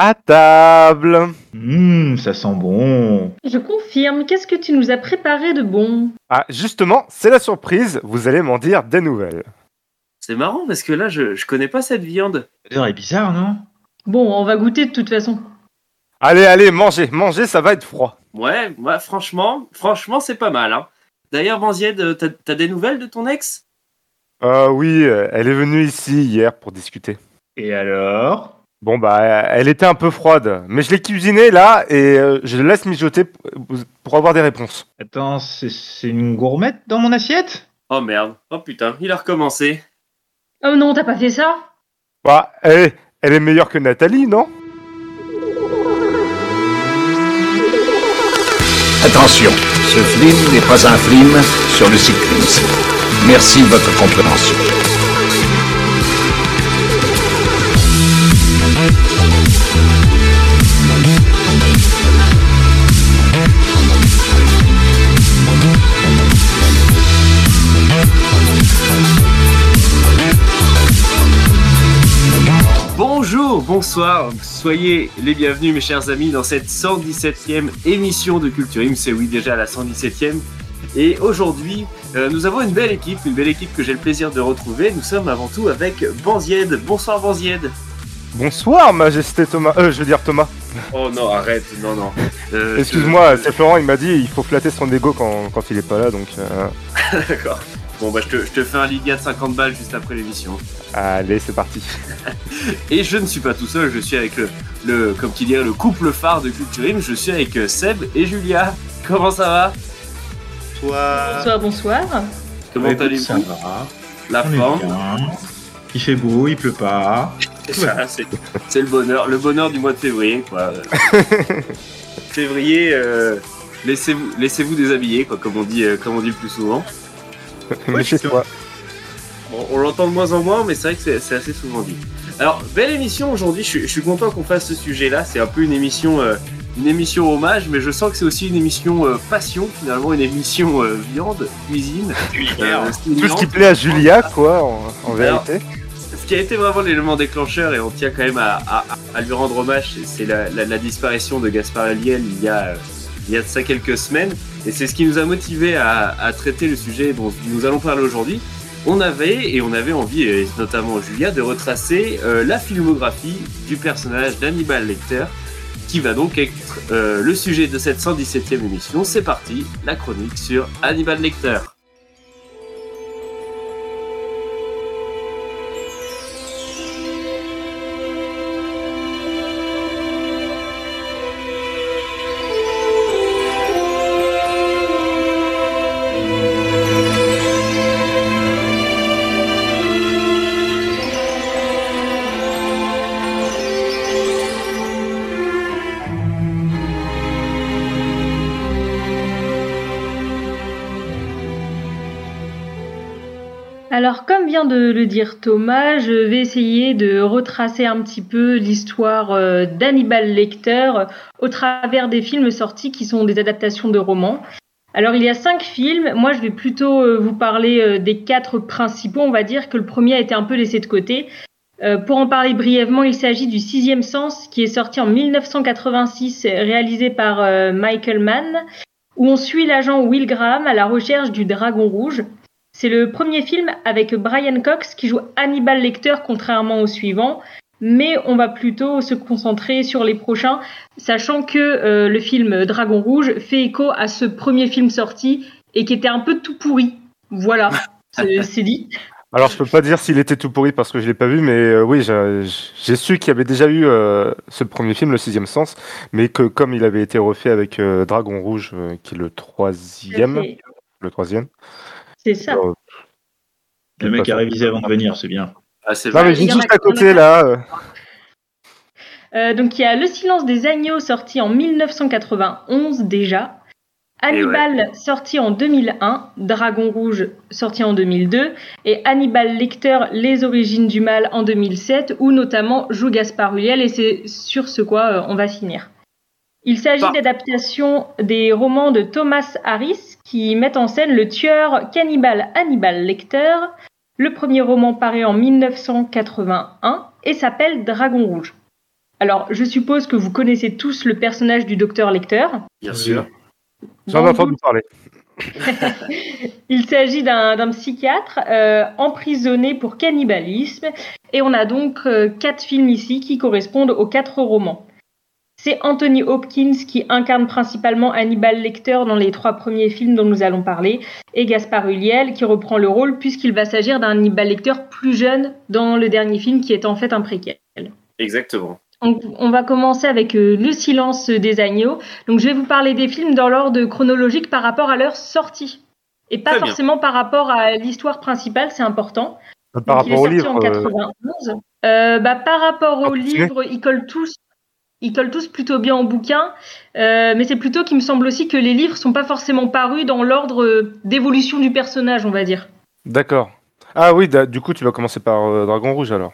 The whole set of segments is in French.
À table Hum, ça sent bon. Je confirme, qu'est-ce que tu nous as préparé de bon? Ah, justement, c'est la surprise, vous allez m'en dire des nouvelles. C'est marrant parce que là, je, je connais pas cette viande. L'odeur est bizarre, non? Bon, on va goûter de toute façon. Allez, allez, mangez, mangez, ça va être froid. Ouais, ouais franchement, franchement, c'est pas mal. Hein. D'ailleurs, Banzied, euh, t'as t'as des nouvelles de ton ex? Euh, oui, euh, elle est venue ici hier pour discuter. Et alors? Bon, bah, elle était un peu froide, mais je l'ai cuisinée là et euh, je laisse mijoter pour avoir des réponses. Attends, c'est c'est une gourmette dans mon assiette? Oh merde, oh putain, il a recommencé. Oh non, t'as pas fait ça? Bah, elle, elle est meilleure que Nathalie, non? Attention, ce film n'est pas un film sur le cyclisme. Merci de votre compréhension. Bonjour, bonsoir, soyez les bienvenus mes chers amis dans cette 117e émission de Culture Im, c'est oui déjà la 117e. Et aujourd'hui, euh, nous avons une belle équipe, une belle équipe que j'ai le plaisir de retrouver. Nous sommes avant tout avec Banzied. Bonsoir Banzied. Bonsoir, Majesté Thomas. Euh, je veux dire Thomas. Oh non, arrête, non, non. Euh, Excuse-moi, je- c'est Florent, il m'a dit il faut flatter son ego quand, quand il est pas là, donc... euh, D'accord. Bon bah je te, je te fais un Lydia de 50 balles juste après l'émission. Allez, c'est parti. Et je ne suis pas tout seul, je suis avec le, le comme qui dirait, le couple phare de Culture Im. Je suis avec euh, Seb et Julia. Comment ça va? Toi. Bonsoir, bonsoir. Comment écoute, ça allez-vous va. La On est forme? Il fait beau, il pleut pas. C'est le bonheur, le bonheur du mois de février, quoi. février, euh, laissez-vous, laissez-vous déshabiller, quoi, comme on dit, euh, comme on dit le plus souvent. Mais chez toi. Bon, on l'entend de moins en moins, mais c'est vrai que c'est- assez souvent dit. Alors, belle émission aujourd'hui. Je, suis- je suis content qu'on fasse ce sujet-là. C'est un peu une émission, euh, une émission hommage, mais je sens que c'est aussi une émission euh, passion, finalement, une émission euh, viande, cuisine. euh, Tout ce qui plaît à Julia, quoi, en, en Alors, vérité. Ce qui a été vraiment l'élément déclencheur, et on tient quand même à, à- à lui rendre hommage, c'est- la, la- la disparition de Gaspard Aliel il y a, il y a de ça quelques semaines. Et c'est ce qui nous a motivé à, à traiter le sujet dont nous allons parler aujourd'hui. On avait, et on avait envie, et notamment Julia, de retracer euh, la filmographie du personnage d'Hannibal Lecter, qui va donc être euh, le sujet de cette 117e émission. C'est parti, la chronique sur Hannibal Lecter. De le dire Thomas, je vais essayer de retracer un petit peu l'histoire euh, d'Hannibal Lecter au travers des films sortis qui sont des adaptations de romans. Alors, il y a cinq films. Moi, je vais plutôt euh, vous parler euh, des quatre principaux. On va dire que le premier a été un peu laissé de côté. Pour en parler brièvement, il s'agit du Sixième Sens qui est sorti en 1986, réalisé par Michael Mann, où on suit l'agent Will Graham à la recherche du Dragon Rouge. C'est le premier film avec Brian Cox qui joue Hannibal Lecter contrairement au suivant, mais on va plutôt se concentrer sur les prochains, sachant que euh, le film Dragon Rouge fait écho à ce premier film sorti et qui était un peu tout pourri. Voilà, c'est dit. Alors, je peux pas dire s'il était tout pourri parce que je l'ai pas vu, mais euh, oui, j'ai su qu'il y avait déjà eu euh, ce premier film, Le Sixième Sens, mais que comme il avait été refait avec Dragon Rouge, qui est le troisième, le troisième. C'est ça. Le mec a révisé avant de venir, c'est bien. Ah, c'est Non, vrai. mais il y juste à côté là. euh, donc il y a Le silence des agneaux sorti en 1991 déjà. Hannibal sorti en 2001, Dragon Rouge sorti en 2002 et Hannibal Lecter Les origines du mal en 2007 où notamment joue Gaspard Ulliel et c'est sur ce quoi euh, on va finir. Il s'agit Bah. d'adaptation des romans de Thomas Harris qui mettent en scène le tueur cannibale Hannibal Lecter. Le premier roman paraît en 1981 et s'appelle Dragon Rouge. Alors, je suppose que vous connaissez tous le personnage du docteur Lecter. Bien Oui. sûr. J'en ai entendu parler. Il s'agit d'un d'un psychiatre euh, emprisonné pour cannibalisme et on a donc euh, quatre films ici qui correspondent aux quatre romans. C'est Anthony Hopkins qui incarne principalement Hannibal Lecter dans les trois premiers films dont nous allons parler et Gaspard Ulliel qui reprend le rôle puisqu'il va s'agir d'un Hannibal Lecter plus jeune dans le dernier film qui est en fait un préquel. Exactement. On, on va commencer avec euh, Le silence des agneaux. Donc je vais vous parler des films dans l'ordre chronologique par rapport à leur sortie. Et pas Très bien. forcément par rapport à l'histoire principale, c'est important. Par Donc, il est rapport au sorti livre, en euh, 91. Euh, bah, par rapport Ah, au continuez. livre, ils collent tous. Ils collent tous plutôt bien au bouquin, Euh, mais c'est plutôt qu'il me semble aussi que les livres sont pas forcément parus dans l'ordre euh, d'évolution du personnage, on va dire. D'accord. Ah oui, du coup, tu vas commencer par euh, Dragon Rouge alors.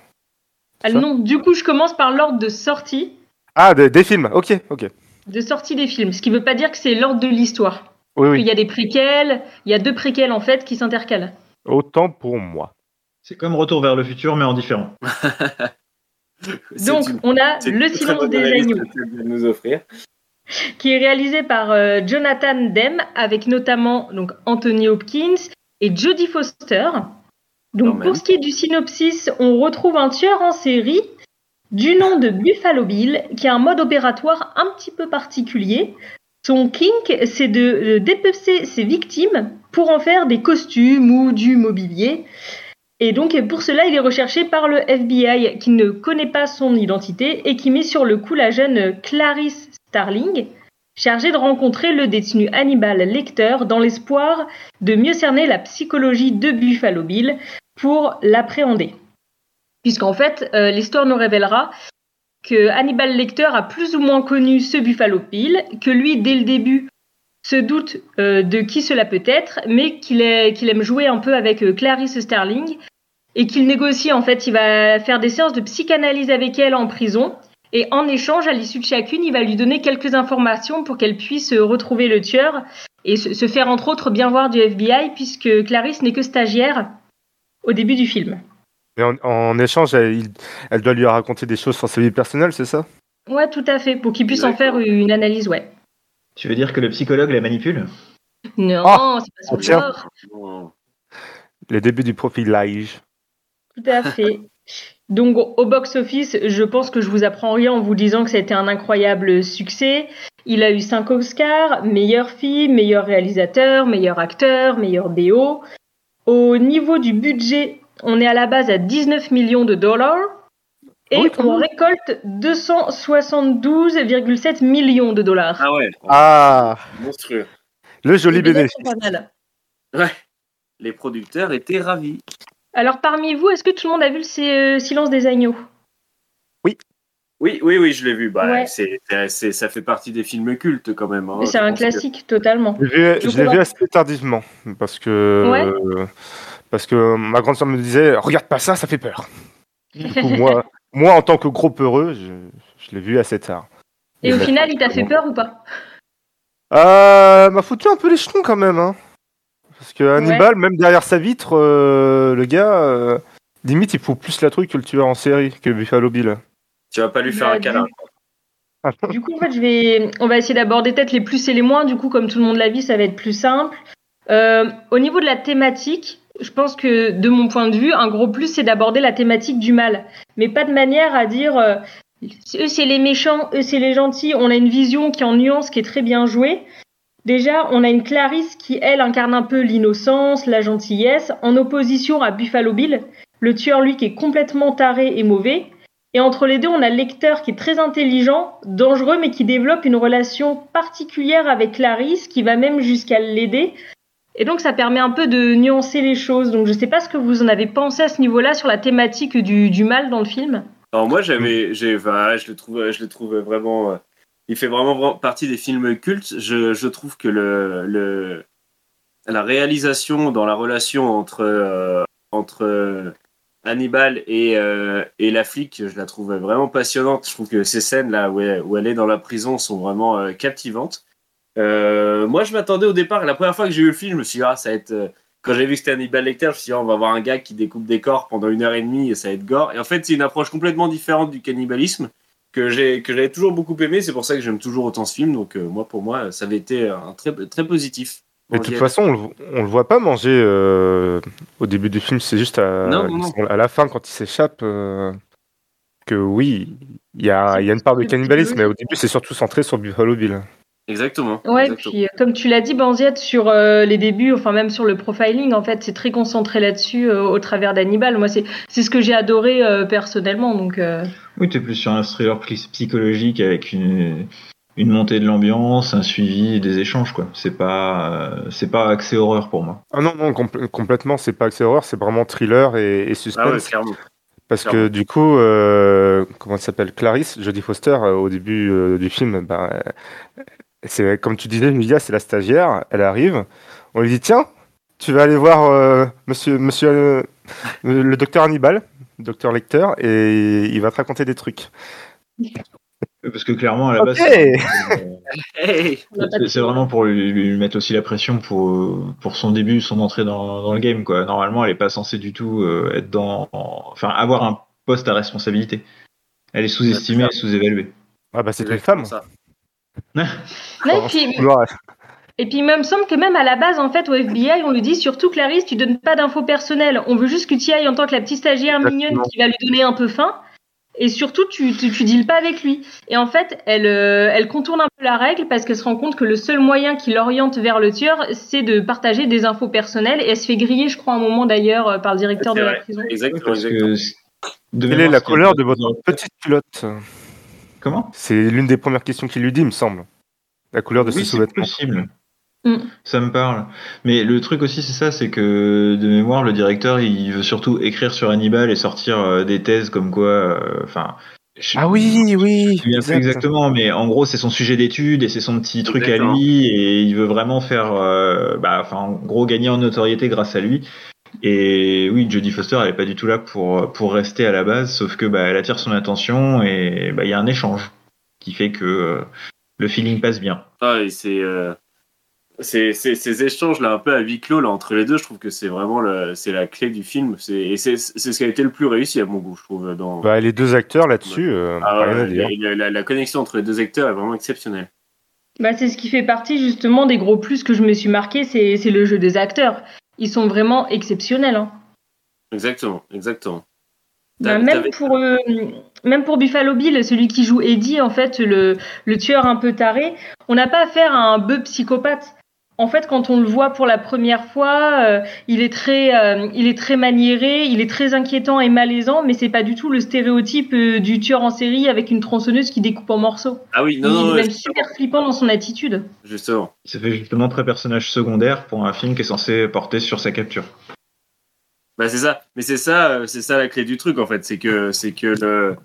Ah, non, du coup, je commence par l'ordre de sortie, Ah, des, des films, ok, ok. de sortie des films, ce qui veut pas dire que c'est l'ordre de l'histoire. Oui, Il oui. y a des préquels, il y a deux préquels en fait qui s'intercalent. Autant pour moi. C'est comme Retour vers le futur, mais en différent. Donc une- on a Le silence des agneaux, que nous offrir. qui est réalisé par euh, Jonathan Demme, avec notamment donc Anthony Hopkins et Jodie Foster. Donc pour ce qui est du synopsis, on retrouve un tueur en série du nom de Buffalo Bill, qui a un mode opératoire un petit peu particulier. Son kink, c'est de euh, dépecer ses victimes pour en faire des costumes ou du mobilier. Et donc pour cela, il est recherché par le FBI qui ne connaît pas son identité et qui met sur le coup la jeune Clarice Starling, chargée de rencontrer le détenu Hannibal Lecter dans l'espoir de mieux cerner la psychologie de Buffalo Bill pour l'appréhender. Puisqu'en fait, euh, l'histoire nous révélera que Hannibal Lecter a plus ou moins connu ce Buffalo Bill, que lui, dès le début, se doute euh, de qui cela peut être, mais qu'il aime jouer un peu avec euh, Clarice Starling et qu'il négocie en fait, il va faire des séances de psychanalyse avec elle en prison et en échange, à l'issue de chacune, il va lui donner quelques informations pour qu'elle puisse euh, retrouver le tueur et se, faire entre autres bien voir du FBI puisque Clarice n'est que stagiaire au début du film. Et en, en échange, elle, doit lui raconter des choses sur sa vie personnelle, c'est ça? Ouais, tout à fait, pour qu'il puisse en faire une analyse, ouais. Tu veux dire que le psychologue la manipule? Non, Ah, c'est pas son tiens. genre. Bon. Les débuts du profilage. Tout à fait. Donc au box-office, je pense que je vous apprends rien en vous disant que ça a été un incroyable succès. Il a eu 5 Oscars, meilleur film, meilleur réalisateur, meilleur acteur, meilleur BO. Au niveau du budget, on est à la base à 19 millions de dollars. Et Oui, on récolte 272,7 millions de dollars. Ah ouais, Ah, monstrueux. le joli bénéfice. Ouais. Les producteurs étaient ravis. Alors parmi vous, est-ce que tout le monde a vu le euh, Silence des agneaux? Oui, oui, oui, je l'ai vu. Bah, Ouais. c'est, c'est- c'est- ça fait partie des films cultes quand même. hein. C'est Je un que- classique totalement. Je l'ai vu- je l'ai assez tardivement parce que Ouais. euh, parce que ma grande soeur me disait regarde pas ça, ça fait peur. Du coup, moi, moi en tant que gros peureux, je, je l'ai vu assez tard. Et au final, il t'a fait peur ou pas? Euh, m'a foutu un peu les jetons quand même, hein. Parce que Hannibal, même derrière sa vitre, euh, le gars, euh, limite, il faut plus la truc que le tueur en série, que Buffalo Bill. Tu vas pas lui faire Bah, un câlin. Du coup, en fait, je vais, on va essayer d'aborder peut-être les plus et les moins. Du coup, comme tout le monde l'a vu, ça va être plus simple. Euh, au niveau de la thématique, je pense que de mon point de vue, un gros plus, c'est d'aborder la thématique du mal, mais pas de manière à dire euh, eux c'est les méchants, eux c'est les gentils. On a une vision qui est en nuance, qui est très bien jouée. Déjà, on a une Clarisse qui, elle, incarne un peu l'innocence, la gentillesse, en opposition à Buffalo Bill, le tueur, lui, qui est complètement taré et mauvais. Et entre les deux, on a le lecteur qui est très intelligent, dangereux, mais qui développe une relation particulière avec Clarisse, qui va même jusqu'à l'aider. Et donc, ça permet un peu de nuancer les choses. Donc, je sais pas ce que vous en avez pensé à ce niveau-là sur la thématique du, mal dans le film. Alors moi j'avais, j'ai, je le je le trouve vraiment. Il fait vraiment, partie des films cultes. Je, trouve que la réalisation dans la relation entre euh, euh, Hannibal et euh, et la flic, je la trouve vraiment passionnante. Je trouve que ces scènes là où elle, est dans la prison sont vraiment captivantes. Moi je m'attendais au départ, la première fois que j'ai vu le film, je me suis dit ah ça va être quand j'ai vu que c'était Hannibal Lecter, je me suis dit, on va voir un gars qui découpe des corps pendant une heure et demie et ça va être gore. Et en fait, c'est une approche complètement différente du cannibalisme. Que j'ai que j'avais toujours beaucoup aimé. C'est pour ça que j'aime toujours autant ce film. Donc euh, moi, pour moi, ça avait été un très très positif. Mais de toute façon, on le, le voit pas manger euh, au début du film. C'est juste à, Non, non, non. à la fin quand il s'échappe euh, que oui, il y a, il y a une part de cannibalisme, mais au début c'est surtout centré sur Buffalo Bill. Exactement. Ouais, exactement. puis euh, comme tu l'as dit, Banziette, sur euh, les débuts, enfin même sur le profiling, en fait, c'est très concentré là-dessus euh, au travers d'Hannibal. Moi, c'est c'est ce que j'ai adoré euh, personnellement. Donc, euh, Oui, t'es plus sur un thriller psy- psychologique avec une, une montée de l'ambiance, un suivi, des échanges, quoi. C'est pas, euh, c'est pas axé horreur pour moi. Ah non, non, compl- complètement, c'est pas axé horreur, c'est vraiment thriller et, et suspense. Ah ouais, clairement. Parce que du coup, euh, comment elle s'appelle? Clarisse, Jodie Foster, euh, au début euh, du film, ben, euh, c'est comme tu disais, Emilia, c'est la stagiaire. Elle arrive, on lui dit tiens, tu vas aller voir euh, Monsieur, Monsieur, euh, le docteur Hannibal, docteur Lecter, et il va te raconter des trucs. Parce que clairement, à la base, c'est- vraiment pour lui, lui mettre aussi la pression pour, pour son début, son entrée dans, dans le game, quoi. Normalement, elle est pas censée du tout euh, être dans, enfin, avoir un poste à responsabilité. Elle est sous-estimée, et sous-évaluée. Ah bah c'est une femme. ça. Ouais, et puis- Et il me semble que même à la base, en fait, au FBI, on lui dit surtout, Clarisse, tu donnes pas d'infos personnelles. On veut juste que tu y ailles en tant que la petite stagiaire Exactement. mignonne qui va lui donner un peu faim. Et surtout, tu, tu, tu deals pas avec lui. Et en fait, elle, euh, elle contourne un peu la règle parce qu'elle se rend compte que le seul moyen qui l'oriente vers le tueur, c'est de partager des infos personnelles. Et elle se fait griller, je crois, à un moment d'ailleurs, euh, par le directeur de la prison. Exactement, que, Quelle est la couleur de votre petite culotte? Comment C'est l'une des premières questions qu'il lui dit, il me semble. La couleur de oui, ses c'est sous-vêtements. possible. Mm. Ça me parle. Mais le truc aussi, c'est ça, c'est que de mémoire, le directeur, il veut surtout écrire sur Hannibal et sortir euh, des thèses comme quoi, euh, enfin. je- Ah oui, oui. Je exact. exactement, mais en gros, c'est son sujet d'étude et c'est son petit truc à lui et il veut vraiment faire, euh, bah, enfin, en gros, gagner en notoriété grâce à lui. Et oui, Jodie Foster, elle est pas du tout là pour pour rester à la base, sauf que bah, elle attire son attention et bah, il y a un échange qui fait que euh, le feeling passe bien. Ah, et c'est euh, c'est- c'est- ces échanges là un peu à huis clos là entre les deux, je trouve que c'est vraiment le, c'est la clé du film. C'est et c'est c'est ce qui a été le plus réussi à mon goût, je trouve. Dans Bah, les deux acteurs là-dessus, euh, Ah rien à ouais, dire. la, la- la connexion entre les deux acteurs est vraiment exceptionnelle. Bah, c'est ce qui fait partie justement des gros plus que je me suis marqué, c'est c'est le jeu des acteurs. Ils sont vraiment exceptionnels. Hein. Exactement, exactement. Bah, même pour euh, même pour Buffalo Bill, celui qui joue Eddie, en fait, le, le tueur un peu taré, on n'a pas affaire à un bœuf psychopathe. En fait, quand on le voit pour la première fois, euh, il est très, euh, il est très maniéré, il est très inquiétant et malaisant, mais c'est pas du tout le stéréotype euh, du tueur en série avec une tronçonneuse qui découpe en morceaux. Ah oui, non, il non, est ouais, même super flippant dans son attitude. justement. Ça fait justement très personnage secondaire pour un film qui est censé porter sur sa capture. Bah c'est ça, mais c'est ça, c'est ça la clé du truc en fait, c'est que c'est que le...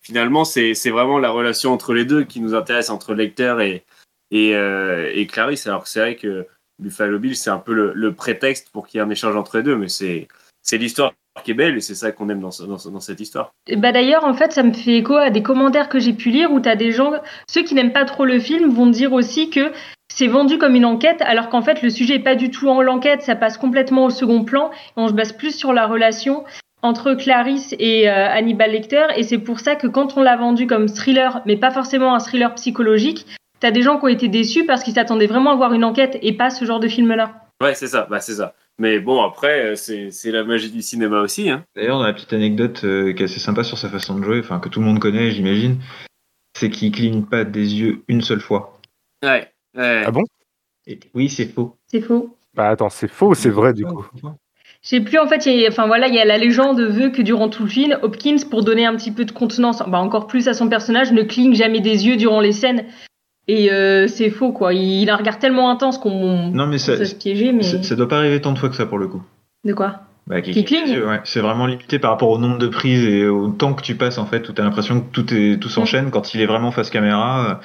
finalement c'est c'est vraiment la relation entre les deux qui nous intéresse entre le lecteur et et, euh, et Clarisse. Alors que c'est vrai que Buffalo Bill c'est un peu le, le prétexte pour qu'il y ait un échange entre les deux, mais c'est c'est l'histoire qui est belle et c'est ça qu'on aime dans, dans, dans cette histoire. Et Bah d'ailleurs, en fait, ça me fait écho à des commentaires que j'ai pu lire où tu as des gens, ceux qui n'aiment pas trop le film vont dire aussi que c'est vendu comme une enquête, alors qu'en fait, le sujet est pas du tout en l'enquête, ça passe complètement au second plan, et on se base plus sur la relation entre Clarisse et euh, Hannibal Lecter, et c'est pour ça que quand on l'a vendu comme thriller, mais pas forcément un thriller psychologique, t'as des gens qui ont été déçus parce qu'ils s'attendaient vraiment à voir une enquête et pas ce genre de film-là. Ouais, c'est ça, bah c'est ça. Mais bon après euh, c'est c'est la magie du cinéma aussi. Hein. D'ailleurs, dans la petite anecdote euh, qui est assez sympa sur sa façon de jouer, enfin que tout le monde connaît, j'imagine, c'est qu'il cligne pas des yeux une seule fois. Ouais. ouais. Ah bon? Et oui, c'est faux. C'est faux. Bah attends, c'est faux ou c'est vrai du coup? Je sais plus, en fait, il y a, enfin voilà, il y a la légende veut que durant tout le film, Hopkins, pour donner un petit peu de contenance, bah encore plus à son personnage, ne cligne jamais des yeux durant les scènes. Et euh, c'est faux, quoi. Il, il a un regard tellement intense qu'on Non, mais ça, ça se piéger, mais ça, ça doit pas arriver tant de fois que ça pour le coup. de quoi? Bah, qui Qui cligne ouais. C'est vraiment limité par rapport au nombre de prises et au temps que tu passes en fait, où t'as l'impression que tout est tout s'enchaîne. Quand il est vraiment face caméra,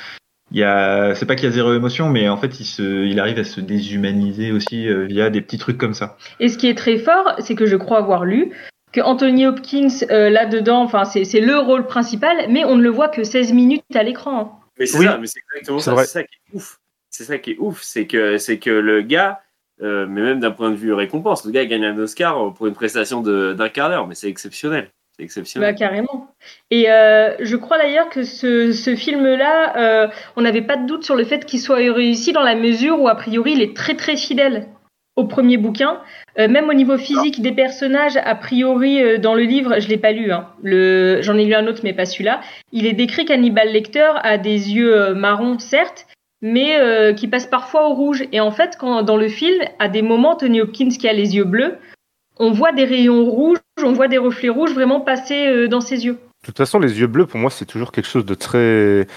il y a, c'est pas qu'il y a zéro émotion, mais en fait il se, il arrive à se déshumaniser aussi euh, via des petits trucs comme ça. Et ce qui est très fort, c'est que je crois avoir lu que Anthony Hopkins euh, là-dedans, enfin c'est c'est le rôle principal, mais on ne le voit que 16 minutes à l'écran. hein. Mais c'est Oui. ça, mais c'est exactement C'est ça. C'est ça qui est ouf. C'est ça qui est ouf, c'est que c'est que le gars, euh, mais même d'un point de vue récompense, le gars gagne un Oscar pour une prestation de- d'un quart d'heure, mais c'est exceptionnel. C'est exceptionnel. Bah, carrément. Et euh, je crois d'ailleurs que ce, ce film-là, euh, on n'avait pas de doute sur le fait qu'il soit réussi dans la mesure où, a priori, il est très très fidèle au premier bouquin. Euh, même au niveau physique des personnages, a priori, euh, dans le livre, je l'ai pas lu, hein, j'en ai lu un autre, mais pas celui-là. Il est décrit qu'Hannibal Lecter a des yeux euh, marrons, certes, mais qui passent parfois au rouge. Et en fait, quand dans le film, à des moments, Tony Hopkins qui a les yeux bleus, on voit des rayons rouges, on voit des reflets rouges vraiment passer dans ses yeux. De toute façon, les yeux bleus, pour moi, c'est toujours quelque chose de très.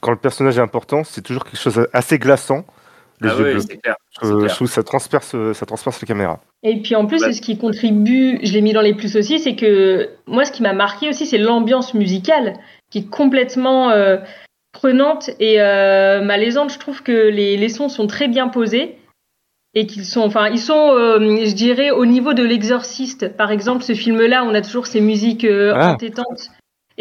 Quand le personnage est important, c'est toujours quelque chose assez glaçant. Les Ah yeux ouais, bleus. c'est clair. Euh, c'est clair. je trouve que ça transperce, ça transperce la caméra. Et puis en plus, Ouais. ce qui contribue, je l'ai mis dans les plus aussi, c'est que moi, ce qui m'a marqué aussi, c'est l'ambiance musicale qui est complètement euh, prenante et euh, malaisante. Je trouve que les, les sons sont très bien posés et qu'ils sont, enfin, ils sont, euh, je dirais, au niveau de l'exorciste. Par exemple, ce film-là, on a toujours ces musiques euh, Ah. entêtantes.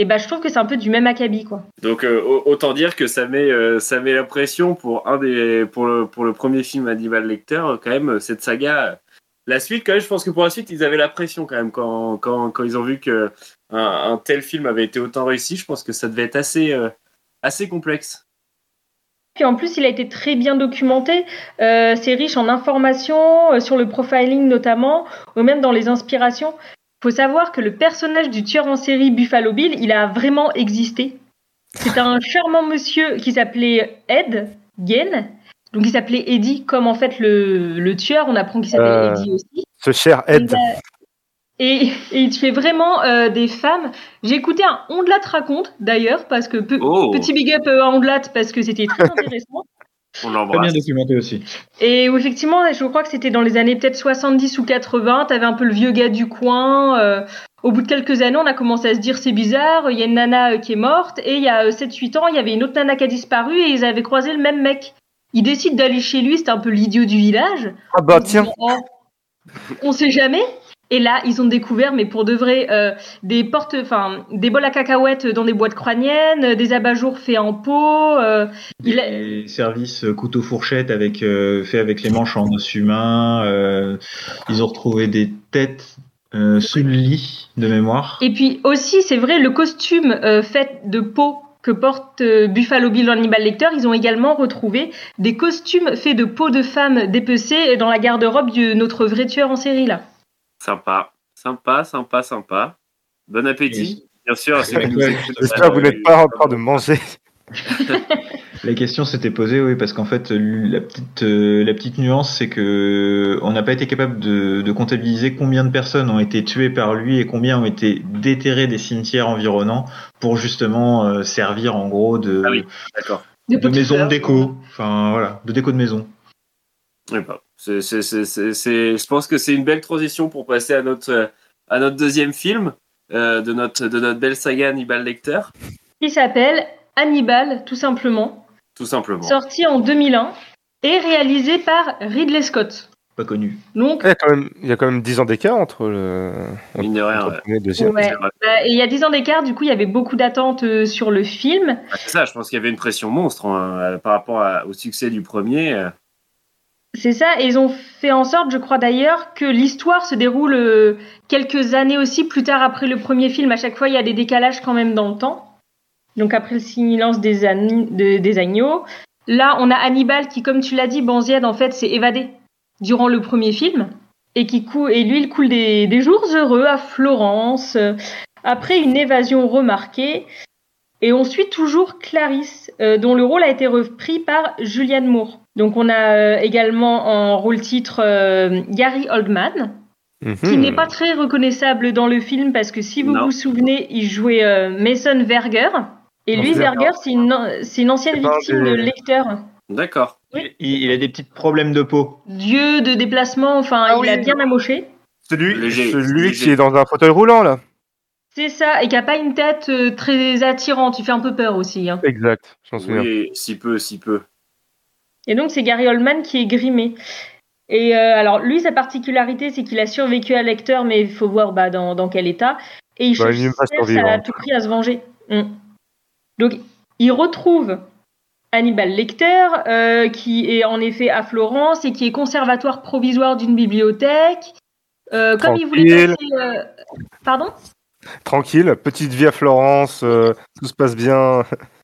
Et ben, je trouve que c'est un peu du même acabit, quoi. Donc euh, au- autant dire que ça met euh, ça met la pression pour un des pour le pour le premier film Hannibal Lecter euh, quand même cette saga. La suite quand même, je pense que pour la suite ils avaient la pression quand même quand quand, quand ils ont vu que un, un tel film avait été autant réussi. Je pense que ça devait être assez euh, assez complexe. Puis en plus, il a été très bien documenté. Euh, c'est riche en informations, euh, sur le profiling notamment, ou même dans les inspirations. Faut savoir que le personnage du tueur en série Buffalo Bill, il a vraiment existé. C'est un charmant monsieur qui s'appelait Ed Gein. Donc il s'appelait Eddie, comme en fait le, le tueur. On apprend qu'il s'appelle Euh, Eddie aussi. Ce cher Ed. Et, et il tuait vraiment euh, des femmes. J'ai écouté un Ondelat raconte d'ailleurs, parce que pe- Oh. petit big up euh, à Ondelat, parce que c'était très intéressant. On Très bien l'embrasse. documenté aussi. Et effectivement, je crois que c'était dans les années peut-être 70 ou 80, t'avais un peu le vieux gars du coin. euh, au bout de quelques années, on a commencé à se dire c'est bizarre, il y a une nana euh, qui est morte, et il y a euh, 7-8 ans, il y avait une autre nana qui a disparu, et ils avaient croisé le même mec. Ils décident d'aller chez lui, c'était un peu l'idiot du village. Ah bah tiens. Oh, on sait jamais. Et là, ils ont découvert, mais pour de vrai, euh, des portes, enfin, des bols à cacahuètes dans des boîtes crâniennes, des abat-jours faits en peau. euh, il a- Des services couteau-fourchette avec, euh, fait avec les manches en os humain. euh, ils ont retrouvé des têtes euh, sous le lit de mémoire. Et puis aussi, c'est vrai, le costume euh, fait de peau que porte Buffalo Bill dans Hannibal Lecter, ils ont également retrouvé des costumes faits de peau de femme dépecée dans la garde-robe de notre vrai tueur en série là. Sympa, sympa, sympa, sympa. Bon appétit. Bien sûr. J'espère que vous n'êtes pas en train de manger. La question s'était posée, oui, parce qu'en fait, la petite, euh, la petite nuance, c'est que on n'a pas été capable de, de comptabiliser combien de personnes ont été tuées par lui et combien ont été déterrées des cimetières environnants pour justement euh, servir en gros de, Ah oui. D'accord. De de peau maison de déco. Enfin voilà, de déco de maison. Bah, c'est- c'est- c'est- c'est- c'est- je pense que c'est une belle transition pour passer à notre, à notre deuxième film euh, de, notre, de notre belle saga Hannibal Lecter, Il s'appelle Hannibal, tout simplement, tout simplement. sorti en 2001 et réalisé par Ridley Scott. Pas connu. Donc, Il y a quand même, il y a quand même 10 ans d'écart entre le, Mine de rien, entre ouais. le premier et le deuxième. ouais. Vrai. Bah, et il y a 10 ans d'écart, du coup, il y avait beaucoup d'attentes euh, sur le film. Ah, c'est ça, je pense qu'il y avait une pression monstre hein, euh, par rapport à- au succès du premier. C'est ça, et ils ont fait en sorte, je crois d'ailleurs, que l'histoire se déroule euh, quelques années aussi plus tard après le premier film. À chaque fois, il y a des décalages quand même dans le temps. Donc après le silence des, de- des agneaux. Là, on a Hannibal qui, comme tu l'as dit, Banzied, en fait, s'est évadé durant le premier film. Et, qui cou- et lui, il coule des, des jours heureux à Florence, euh, après une évasion remarquée. Et on suit toujours Clarisse, euh, dont le rôle a été repris par Julianne Moore. Donc on a euh, également en rôle titre euh, Gary Oldman, qui Mhm. n'est pas très reconnaissable dans le film parce que si vous Non. vous souvenez, il jouait euh, Mason Verger. Et lui, Verger. C'est une, ancienne victime de Lecter. D'accord. Oui. Il, il a des petits problèmes de peau. Dieu de déplacement, enfin, Ah il oui. a bien amoché. Celui, Léger, celui léger. qui est dans un fauteuil roulant là. C'est ça, et qui a pas une tête euh, très attirante. Il fait un peu peur aussi. hein. Exact, je m'en souviens. Oui, si peu, si peu. Et donc c'est Gary Oldman qui est grimé. Et euh, alors lui, sa particularité, c'est qu'il a survécu à Lecter, mais il faut voir bah, dans, dans quel état. Et il Bah, cherche à hein. tout prix à se venger. Mm. Donc il retrouve Hannibal Lecter, euh, qui est en effet à Florence et qui est conservatoire provisoire d'une bibliothèque. Euh, comme il voulait passer, euh, Pardon? Tranquille, petite vie à Florence, tout se passe bien.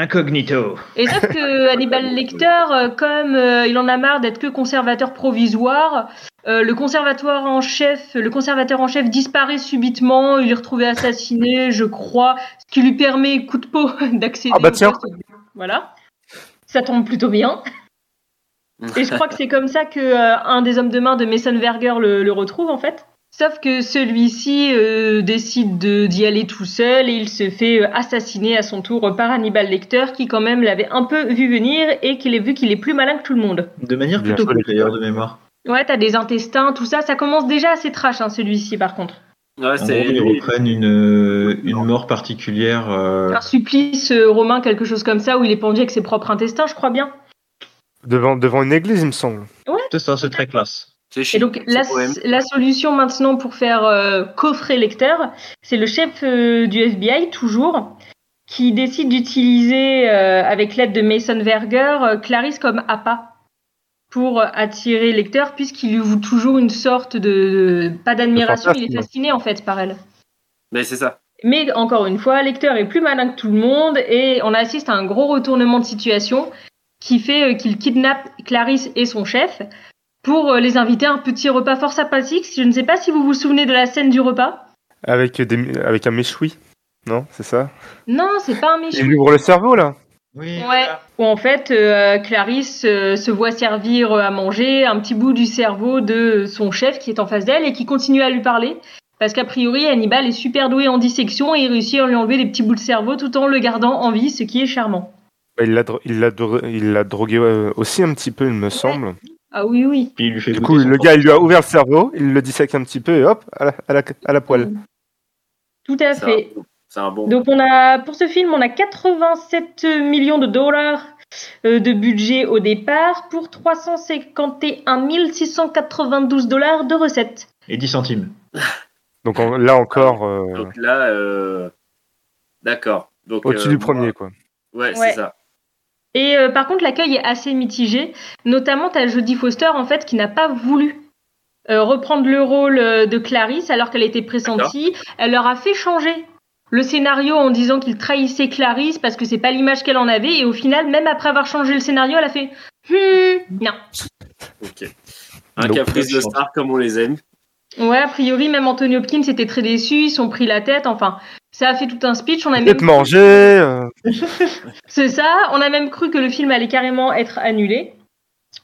Incognito. Et sauf que Hannibal Lecter, euh, comme euh, il en a marre d'être que conservateur provisoire, euh, le conservateur en chef, le conservateur en chef disparaît subitement. Il est retrouvé assassiné, je crois, ce qui lui permet coup de peau d'accéder. Ah bah au tiens. Voilà, ça tombe plutôt bien. Et je crois que c'est comme ça que euh, un des hommes de main de Mason Verger le, le retrouve en fait. Sauf que celui-ci euh, décide de- d'y aller tout seul et il se fait euh, assassiner à son tour par Hannibal Lecter qui quand même l'avait un peu vu venir et qu'il est vu qu'il est plus malin que tout le monde. De manière plutôt cool d'ailleurs de mémoire. Ouais, t'as des intestins, tout ça, ça commence déjà assez trash hein, celui-ci par contre. Ouais, En c'est. gros, ils reprennent une, une mort particulière. euh, Un supplice euh, romain, quelque chose comme ça, où il est pendu avec ses propres intestins, je crois bien. Devant, devant une église, il me semble. C'est ça, c'est très classe. Et donc la, solution maintenant pour faire euh, coffrer Lecter, c'est le chef euh, du FBI, toujours, qui décide d'utiliser, euh, avec l'aide de Mason Verger, Clarisse comme appât pour attirer Lecter, puisqu'il lui voue toujours une sorte de... pas d'admiration, il est fasciné en fait par elle. Mais c'est ça. Mais encore une fois, Lecter est plus malin que tout le monde et on assiste à un gros retournement de situation qui fait qu'il kidnappe Clarisse et son chef pour euh, les inviter à un petit repas fort sympathique. Je ne sais pas si vous vous souvenez de la scène du repas. Avec, des, avec un méchoui. Non, c'est ça? Non, c'est pas un Il méchant. lui ouvre le cerveau, là. Oui. Ouais. Où en fait, euh, Clarisse euh, se voit servir à manger un petit bout du cerveau de son chef qui est en face d'elle et qui continue à lui parler. Parce qu'a priori, Hannibal est super doué en dissection et il réussit à lui enlever des petits bouts de cerveau tout en le gardant en vie, ce qui est charmant. Bah, il l'a dro- il l'a dro- il l'a drogué aussi un petit peu, il me semble. Ah oui, oui. Puis il lui fait Du coup, le gars, il lui a ouvert le cerveau, il le dissèque un petit peu et hop, à la, à la, à la poêle. Tout à fait. C'est un bon. Donc on a pour ce film, on a 87 millions de dollars euh, de budget au départ pour 351 692 dollars de recettes. Et 10 centimes. Donc là encore, euh, Donc là, euh, d'accord. Donc au-dessus euh, du premier, quoi. Ouais, Ouais. c'est ça. Et euh, par contre, l'accueil est assez mitigé. Notamment, t'as Jodie Foster en fait qui n'a pas voulu euh, reprendre le rôle euh, de Clarisse alors qu'elle était pressentie. Elle leur a fait changer le scénario en disant qu'il trahissait Clarisse parce que c'est pas l'image qu'elle en avait. Et au final, même après avoir changé le scénario, elle a fait hmm, non. Ok. Un Donc, caprice de star comme on les aime. Ouais, a priori, même Anthony Hopkins était très déçu, ils sont pris la tête, enfin, ça a fait tout un speech, on a même... Euh, C'est ça, on a même cru que le film allait carrément être annulé.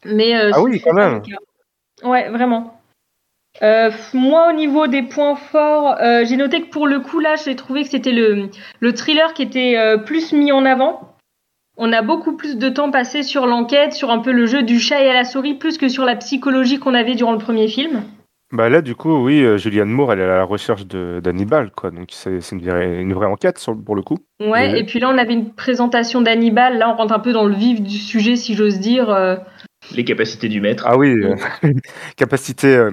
Mais... euh, Ah oui, quand même. Ouais, vraiment. Euh, moi, au niveau des points forts, euh, j'ai noté que pour le coup, là, j'ai trouvé que c'était le, le thriller qui était euh, plus mis en avant. On a beaucoup plus de temps passé sur l'enquête, sur un peu le jeu du chat et à la souris, plus que sur la psychologie qu'on avait durant le premier film. Bah là, du coup, oui, euh, Julianne Moore, elle est à la recherche de- d'Hannibal, quoi. Donc c'est c'est une vraie, une vraie enquête sur- pour le coup. Ouais, Oui. et puis là, on avait une présentation d'Hannibal. Là, on rentre un peu dans le vif du sujet, si j'ose dire. euh. Les capacités du maître. Ah oui, euh, capacité, euh,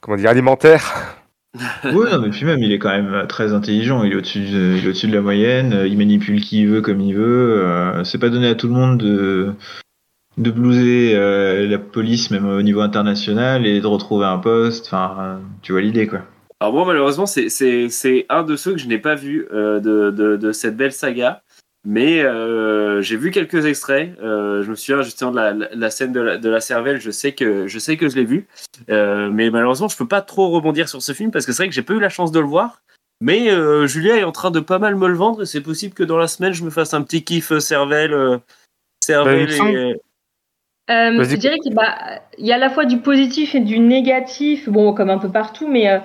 comment dire, alimentaire. Oui, non, mais puis même, il est quand même euh, très intelligent. Il est au-dessus de, il est au-dessus de la moyenne. euh, Il manipule qui il veut comme il veut. euh, C'est pas donné à tout le monde de, de blouser euh, la police, même au niveau international, et de retrouver un poste. Enfin, tu vois l'idée, quoi. Alors moi malheureusement c'est- c'est c'est un de ceux que je n'ai pas vu euh, de, de, de cette belle saga, mais euh, j'ai vu quelques extraits. Euh, je me souviens justement de la, la- la scène de la, de la cervelle. Je sais que je sais que je l'ai vu, Euh, mais malheureusement je peux pas trop rebondir sur ce film parce que c'est vrai que j'ai pas eu la chance de le voir. Mais euh, Julia est en train de pas mal me le vendre et c'est possible que dans la semaine je me fasse un petit kiff cervelle. euh, cervelle Bah, il me semble- et... Euh, je dirais qu'il bah, il y a à la fois du positif et du négatif, bon, comme un peu partout, mais euh,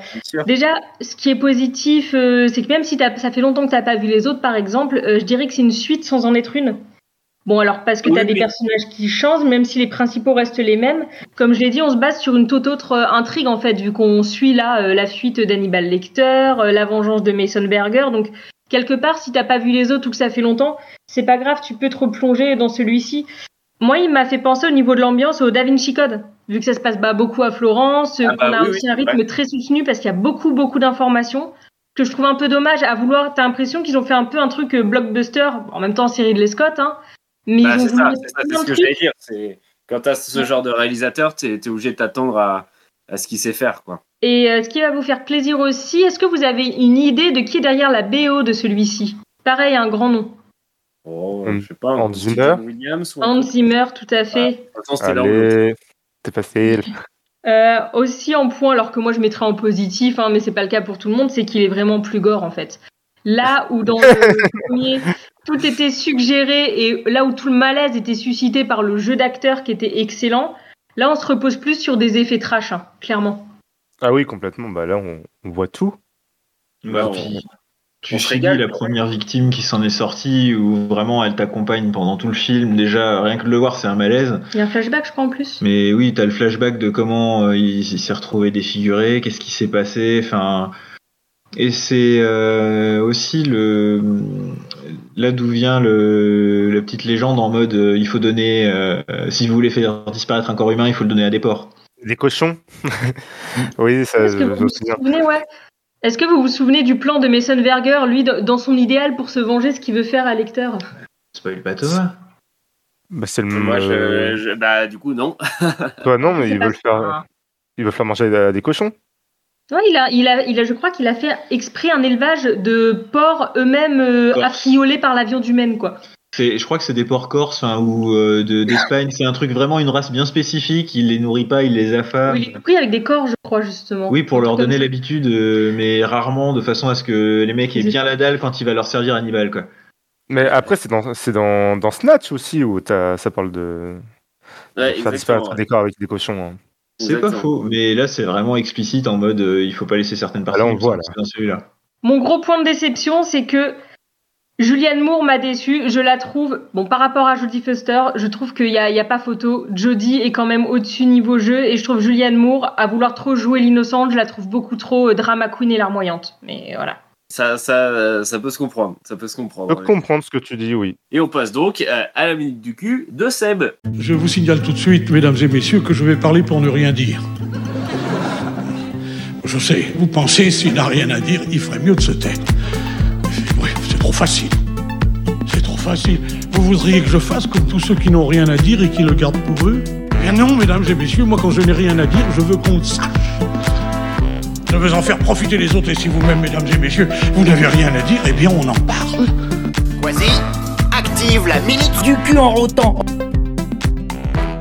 déjà, ce qui est positif, euh, c'est que même si t'as- ça fait longtemps que t'as pas vu les autres, par exemple, euh, je dirais que c'est une suite sans en être une. Bon, alors parce que Oui, t'as des mais- personnages qui changent, même si les principaux restent les mêmes. Comme je l'ai dit, on se base sur une toute autre euh, intrigue, en fait, vu qu'on suit là euh, la fuite d'Hannibal Lecter, euh, la vengeance de Mason Berger. Donc, quelque part, si t'as pas vu les autres ou que ça fait longtemps, c'est pas grave, tu peux te replonger dans celui-ci. Moi, il m'a fait penser au niveau de l'ambiance au Da Vinci Code, vu que ça se passe bah, beaucoup à Florence, Ah bah qu'on a oui, aussi oui, un rythme ouais. très soutenu parce qu'il y a beaucoup, beaucoup d'informations que je trouve un peu dommage à vouloir. T'as l'impression qu'ils ont fait un peu un truc euh, blockbuster, en même temps série de Scott, hein. Mais Bah, c'est ça, c'est ce que j'allais dire. C'est quand t'as ce genre de réalisateur, t'es es obligé de t'attendre à, à ce qu'il sait faire, quoi. Et euh, ce qui va vous faire plaisir aussi, est-ce que vous avez une idée de qui est derrière la BO de celui-ci? Pareil, un grand nom. Oh, je sais pas, Hans Zimmer Williams ou un Hans truc. Zimmer, tout à fait. Ou l'autre. Allez, c'est facile. Euh, aussi en point, alors que moi je mettrais en positif, hein, mais c'est pas le cas pour tout le monde, c'est qu'il est vraiment plus gore en fait. Là où dans le premier, tout était suggéré et là où tout le malaise était suscité par le jeu d'acteur qui était excellent, là on se repose plus sur des effets trash, hein, clairement. Ah oui, complètement. Bah là, on, on voit tout. Bah, on- tu on se régale, la première victime qui s'en est sortie, où vraiment elle t'accompagne pendant tout le film. Déjà, rien que de le voir, c'est un malaise. Il y a un flashback, je crois, en plus. Mais oui, t'as le flashback de comment euh, il, il s'est retrouvé défiguré, qu'est-ce qui s'est passé, enfin. Et c'est euh, aussi le là d'où vient le la petite légende en mode euh, il faut donner euh, si vous voulez faire disparaître un corps humain, il faut le donner à des porcs. Des cochons Oui, ça, que je vous me vous souviens. souvenez, ouais Est-ce que vous vous souvenez du plan de Mason Verger, lui, dans son idéal pour se venger, ce qu'il veut faire à Lecter Spoil pas Thomas. Bah, c'est le Moi, je, euh, je- bah, du coup, non. Toi, non, mais il veut le faire. Il veut faire manger à des cochons. Ouais, il a, il a, il a, je crois qu'il a fait exprès un élevage de porcs eux-mêmes euh, Corse. affriolés par la viande humaine, quoi. C'est, je crois que c'est des porcs corses enfin, ou euh, de, d'Espagne. C'est un truc vraiment une race bien spécifique. Il les nourrit pas, il les affame. il est pris avec des corps, je crois, justement. Ah. Oui, pour leur donner l'habitude, euh, mais rarement, de façon à ce que les mecs aient bien la dalle quand il va leur servir Hannibal, quoi. Mais après, c'est dans, c'est dans, dans Snatch aussi où t'as- ça parle de Ouais, faire exactement, disparaître ouais. des corps avec des cochons. hein. C'est pas faux, mais là c'est vraiment explicite en mode euh, il faut pas laisser certaines Ah, parties. là, on voit, dans celui-là. Mon gros point de déception, c'est que Julianne Moore m'a déçu. Je la trouve, bon, par rapport à Jodie Foster, je trouve qu'il n'y a, il y a pas photo. Jodie est quand même au-dessus niveau jeu, et je trouve Julianne Moore, à vouloir trop jouer l'innocente, je la trouve beaucoup trop euh, drama queen et larmoyante. Mais voilà. Ça, ça, euh, ça peut se comprendre. Ça peut se Je comprendre. peux comprendre ce que tu dis, oui. Et on passe donc euh, à la minute du cul de Seb. Je vous signale tout de suite, mesdames et messieurs, que je vais parler pour ne rien dire. Je sais, vous pensez, s'il n'a rien à dire, il ferait mieux de se taire. Oui, c'est trop facile. C'est trop facile. Vous voudriez que je fasse comme tous ceux qui n'ont rien à dire et qui le gardent pour eux? Eh bien non, mesdames et messieurs, moi quand je n'ai rien à dire, je veux qu'on le sache. Je veux en faire profiter les autres et si vous-même, mesdames et messieurs, vous n'avez rien à dire, eh bien on en parle. Quasi, active la minute du cul en rotant.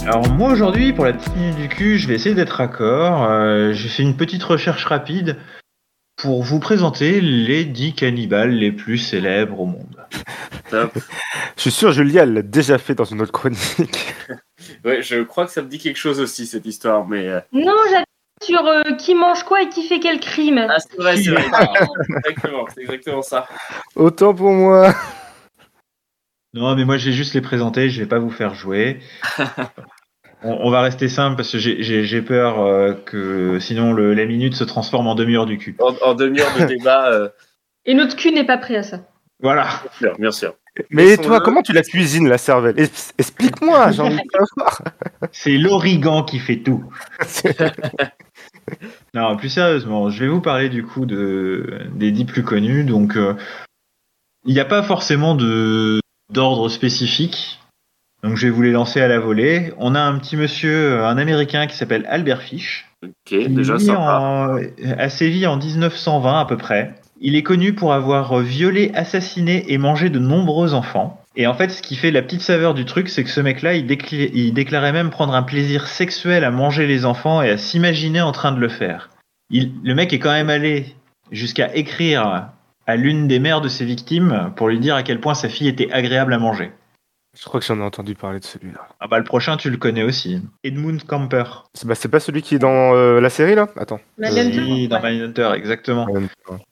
Alors moi aujourd'hui pour la petite minute du cul, je vais essayer d'être raccord. Euh, J'ai fait une petite recherche rapide pour vous présenter les 10 cannibales les plus célèbres au monde. Top. Je suis sûr, Julia, elle l'a déjà fait dans une autre chronique. Ouais, je crois que ça me dit quelque chose aussi, cette histoire. Mais euh, Non, j'avais sur euh, qui mange quoi et qui fait quel crime. ah, c'est vrai, c'est vrai. exactement, c'est exactement ça. Autant pour moi. Non mais moi je vais juste les présenter, je vais pas vous faire jouer. On, on va rester simple parce que j'ai- peur euh, que sinon le, la minute se transforme en demi-heure du cul. En, en demi-heure de débat, euh, Et notre cul n'est pas prêt à ça. Voilà. bien sûr, bien sûr. Mais toi, comment tu la cuisines, la cervelle? Explique-moi, j'ai envie de savoir. C'est l'origan qui fait tout. Non, plus sérieusement, je vais vous parler du coup de, des dix plus connus. Donc, euh, il n'y a pas forcément de d'ordre spécifique. Donc, je vais vous les lancer à la volée. On a un petit monsieur, un Américain qui s'appelle Albert Fish. Ok, qui déjà vit en- a sévi en 1920 à peu près. Il est connu pour avoir violé, assassiné et mangé de nombreux enfants. Et en fait, ce qui fait la petite saveur du truc, c'est que ce mec-là, il, décli- il déclarait même prendre un plaisir sexuel à manger les enfants et à s'imaginer en train de le faire. Il- le mec est quand même allé jusqu'à écrire à l'une des mères de ses victimes pour lui dire à quel point sa fille était agréable à manger. Je crois que j'en ai entendu parler de celui-là. Ah bah le prochain, tu le connais aussi. Edmund Camper. C'est bah, pas celui qui est dans euh, la série, là? Attends. Mindhunter Oui, dans Ouais. Mindhunter, exactement.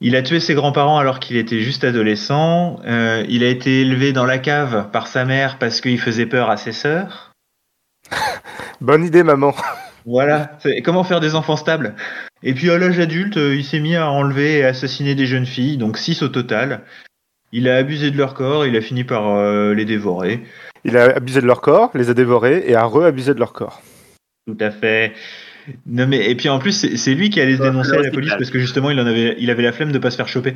Il a tué ses grands-parents alors qu'il était juste adolescent. Euh, il a été élevé dans la cave par sa mère parce qu'il faisait peur à ses sœurs. Bonne idée, maman. Voilà. Comment faire des enfants stables? Et puis à l'âge adulte, euh, il s'est mis à enlever et assassiner des jeunes filles, donc 6 au total. Il a abusé de leur corps, il a fini par euh, les dévorer. Il a abusé de leur corps, les a dévorés et a re-abusé de leur corps. Tout à fait. Non mais et puis en plus c'est lui qui allait se dénoncer à la police parce que justement il en avait il avait la flemme de pas se faire choper.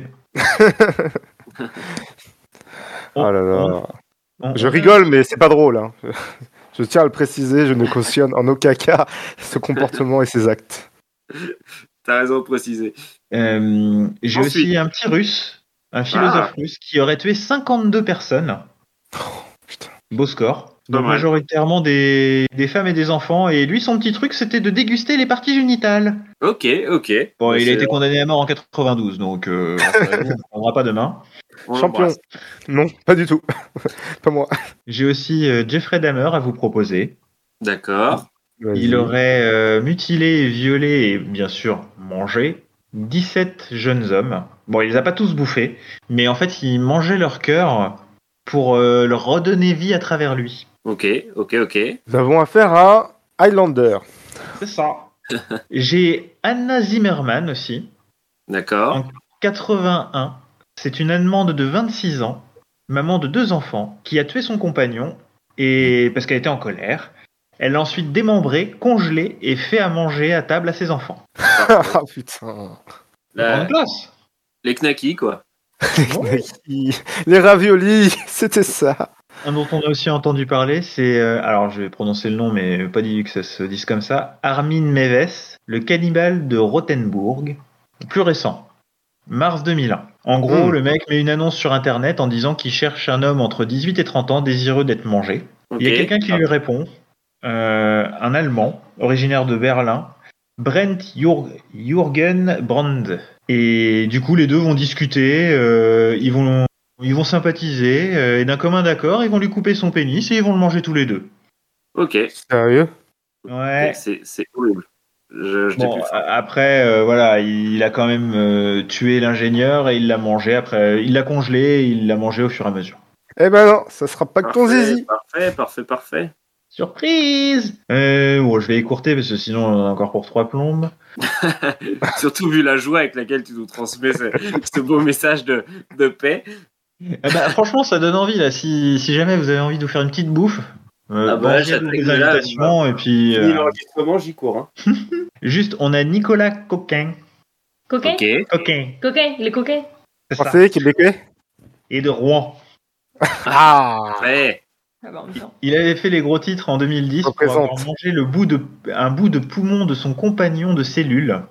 Oh là là. On- Je rigole, mais c'est pas drôle. hein. Je tiens à le préciser, je ne cautionne en aucun cas ce comportement et ces actes. T'as raison de préciser. Euh, J'ai aussi un petit russe, un philosophe russe, qui aurait tué 52 personnes. putain. Beau score. Donc majoritairement des, des femmes et des enfants. Et lui, son petit truc, c'était de déguster les parties génitales. Ok, ok. Bon, il a été condamné à mort en 92, donc euh, on ne prendra pas demain. on Champion. Non, pas du tout. pas moi. J'ai aussi euh, Jeffrey Dahmer à vous proposer. D'accord. Il aurait euh, mutilé, violé et bien sûr mangé 17 jeunes hommes. Bon, il les a pas tous bouffés, mais en fait, il mangeait leur cœur pour euh, leur redonner vie à travers lui. Ok, ok, ok. Nous avons affaire à Highlander. C'est ça. J'ai Anna Zimmerman aussi, D'accord. 81. C'est une Allemande de 26 ans, maman de deux enfants, qui a tué son compagnon et parce qu'elle était en colère. Elle l'a ensuite démembré, congelé et fait à manger à table à ses enfants. ah putain. La- Grande classe. Les knackis, quoi. Les raviolis, c'était ça. Un dont on a aussi entendu parler, c'est, euh, alors je vais prononcer le nom, mais pas dit que ça se dise comme ça, Armin Meves, le cannibale de Rothenburg, plus récent, mars 2001. En gros, Hmm. le mec met une annonce sur Internet en disant qu'il cherche un homme entre 18 et 30 ans désireux d'être mangé. Il y a quelqu'un qui lui répond, euh, un Allemand, originaire de Berlin, Brent Jürgen Brand. Et du coup, les deux vont discuter, euh, ils vont, ils vont sympathiser, euh, et d'un commun d'accord, ils vont lui couper son pénis et ils vont le manger tous les deux. Ok. Sérieux? Ouais. C'est c'est horrible. Je, je Bon, plus- après, euh, voilà, il a quand même euh, tué l'ingénieur et il l'a mangé. Après, il l'a congelé et il l'a mangé au fur et à mesure. Eh ben non, ça sera pas que ton zizi. Parfait, parfait, parfait. Surprise euh, Bon, je vais écourter parce que sinon on en a encore pour trois plombes. Surtout vu la joie avec laquelle tu nous transmets ce, ce beau message de, de paix. Eh ben, franchement, ça donne envie là. Si, si jamais vous avez envie de vous faire une petite bouffe, euh, Ah bah, mangez j'attaque les de là, invitations et puis euh, l'enregistrement, j'y cours. Hein. juste, on a Nicolas Coquin, Coquin Ok. Coquin, Coquin, les coquins c'est ça, Français, québécois et de Rouen. Ah Ouais. Ah bah. Il avait fait les gros titres en 2010 pour avoir mangé le bout de, un bout de poumon de son compagnon de cellule.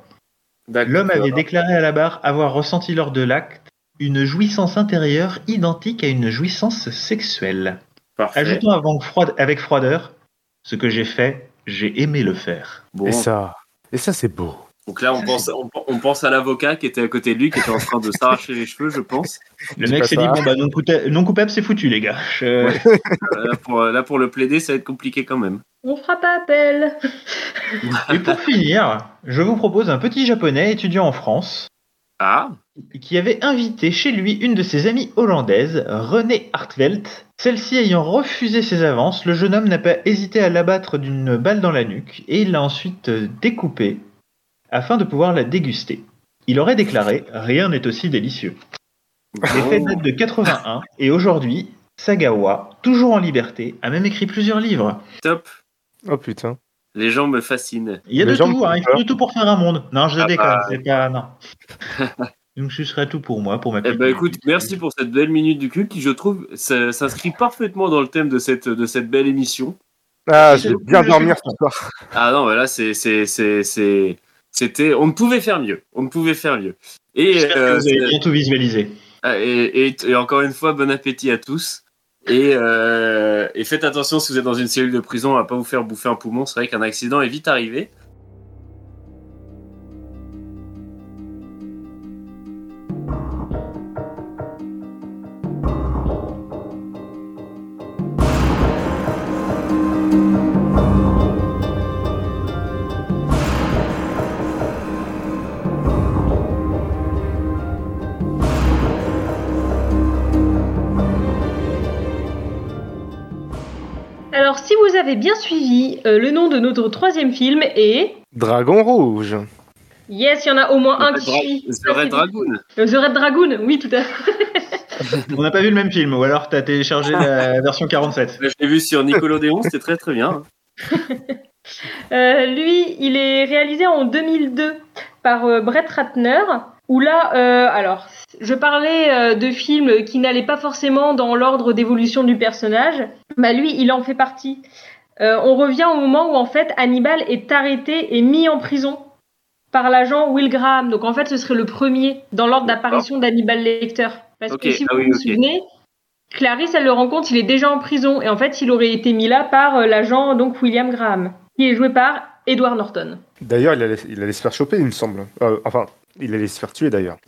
L'homme avait déclaré à la barre avoir ressenti lors de l'acte une jouissance intérieure identique à une jouissance sexuelle. Parfait. Ajoutons avant froide- avec froideur, ce que j'ai fait, j'ai aimé le faire. Bon. Et ça, et ça c'est beau. Donc là, on pense, on, on pense à l'avocat qui était à côté de lui, qui était en train de s'arracher les cheveux, je pense. Le mec s'est dit bon bah non, coupable c'est foutu les gars. Je- Là pour, là, pour le plaider, ça va être compliqué quand même. On fera pas appel. Et pour finir, je vous propose un petit japonais étudiant en France Ah, qui avait invité chez lui une de ses amies hollandaises, Renée Hartvelt. Celle-ci ayant refusé ses avances, le jeune homme n'a pas hésité à l'abattre d'une balle dans la nuque et il l'a ensuite euh, découpée afin de pouvoir la déguster. Il aurait déclaré Rien n'est aussi délicieux. Les faits datent de 81 et aujourd'hui, Sagawa, toujours en liberté, a même écrit plusieurs livres. top. Oh putain. Les gens me fascinent. Il y a Les de gens tout, hein, il faut de tout pour faire un monde. Non, je Ah déconne, bah. c'est pas. Non. Donc ce serait tout pour moi, pour ma Eh petite ben minute écoute, merci pour cette belle minute du culte qui, je trouve, s'inscrit parfaitement dans le thème de cette, de cette belle émission. Ah, je vais bien dormir ce soir. Ah non, voilà, c'est, c'est, c'est, c'est, c'était, on ne pouvait faire mieux. On ne pouvait faire mieux. Et, J'espère que euh, vous avez bien tout visualisé. Ah, et, et- et encore une fois, bon appétit à tous. Et, euh, et faites attention si vous êtes dans une cellule de prison à pas vous faire bouffer un poumon. C'est vrai qu'un accident est vite arrivé. Troisième film est. Dragon rouge. Yes, il y en a au moins un The qui Red suit. The Red Dragoon. Euh, The Red Dragoon, oui, tout à fait. On n'a pas vu le même film, ou alors t'as téléchargé la version 47. Là, Je l'ai vu sur Nickelodeon, c'était très très bien. Euh, lui, il est réalisé en 2002 par euh, Brett Ratner. Où là, euh, alors, je parlais euh, de films qui n'allaient pas forcément dans l'ordre d'évolution du personnage. Bah lui, il en fait partie. Euh, on revient au moment où en fait Hannibal est arrêté et mis en prison. par l'agent Will Graham. Donc en fait, ce serait le premier dans l'ordre d'apparition d'Hannibal Lecter. Parce que si ah vous oui, vous souvenez, Clarisse, elle le rencontre, il est déjà en prison. Et en fait, il aurait été mis là par euh, l'agent donc William Graham, qui est joué par Edward Norton. D'ailleurs, il allait, il allait se faire choper, il me semble. Euh, enfin, il allait se faire tuer d'ailleurs.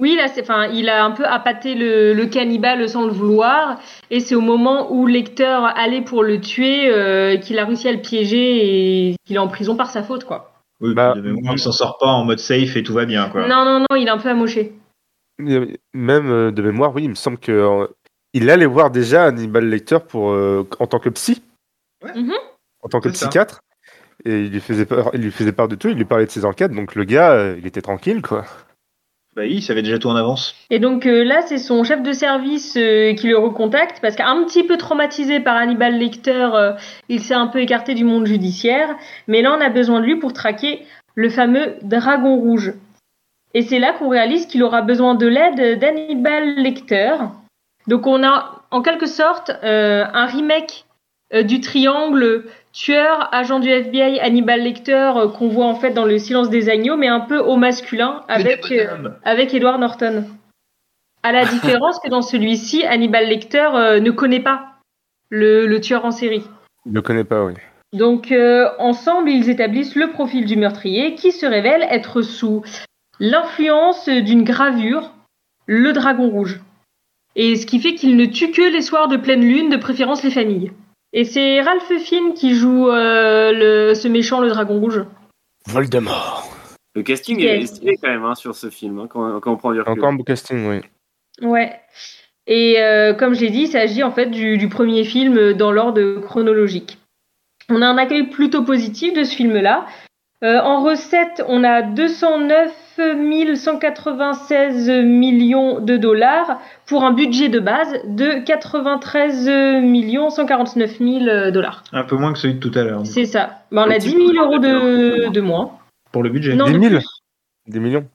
Oui, là, c'est, enfin, il a un peu appâté le, le cannibale sans le vouloir, et c'est au moment où Lecter allait pour le tuer euh, qu'il a réussi à le piéger et qu'il est en prison par sa faute, quoi. Oui, Bah, puis de mémoire, il s'en sort pas en mode safe et tout va bien, quoi. Non, non, non, il est un peu amoché. Même euh, de mémoire, oui, il me semble que euh, il allait voir déjà Hannibal Lecter pour euh, en tant que psy, Ouais. Mhm. en tant que C'est ça. psychiatre, et il lui faisait part, il lui faisait part de tout, il lui parlait de ses enquêtes, donc le gars, euh, il était tranquille, quoi. Bah oui, il savait déjà tout en avance. Et donc euh, là, c'est son chef de service euh, qui le recontacte parce qu'un petit peu traumatisé par Hannibal Lecter, euh, il s'est un peu écarté du monde judiciaire. Mais là, on a besoin de lui pour traquer le fameux Dragon Rouge. Et c'est là qu'on réalise qu'il aura besoin de l'aide d'Hannibal Lecter. Donc on a en quelque sorte un remake du triangle tueur, agent du FBI, Hannibal Lecter euh, qu'on voit en fait dans le Silence des agneaux, mais un peu au masculin avec euh, avec Edward Norton. À la différence que dans celui-ci, Hannibal Lecter euh, ne connaît pas le, le tueur en série. Il le connaît pas, oui. Donc euh, ensemble, ils établissent le profil du meurtrier qui se révèle être sous l'influence d'une gravure, le dragon rouge. Et ce qui fait qu'il ne tue que les soirs de pleine lune, de préférence les familles. Et c'est Ralph Fiennes qui joue euh, le, ce méchant, le dragon rouge. Voldemort. Le casting est stylé quand même hein, sur ce film, hein, quand, quand on prend du recul. Encore un beau casting, oui. Ouais. Et euh, comme je l'ai dit, il s'agit en fait du, du premier film dans l'ordre chronologique. On a un accueil plutôt positif de ce film-là. Euh, en recette, on a 209 196 millions de dollars pour un budget de base de 93 149 000 dollars. Un peu moins que celui de tout à l'heure. C'est ça. Ben, on a Un 10 petit 000 peu euros de, moins. de moins. Pour le budget. Non, Des de mille plus. Des millions.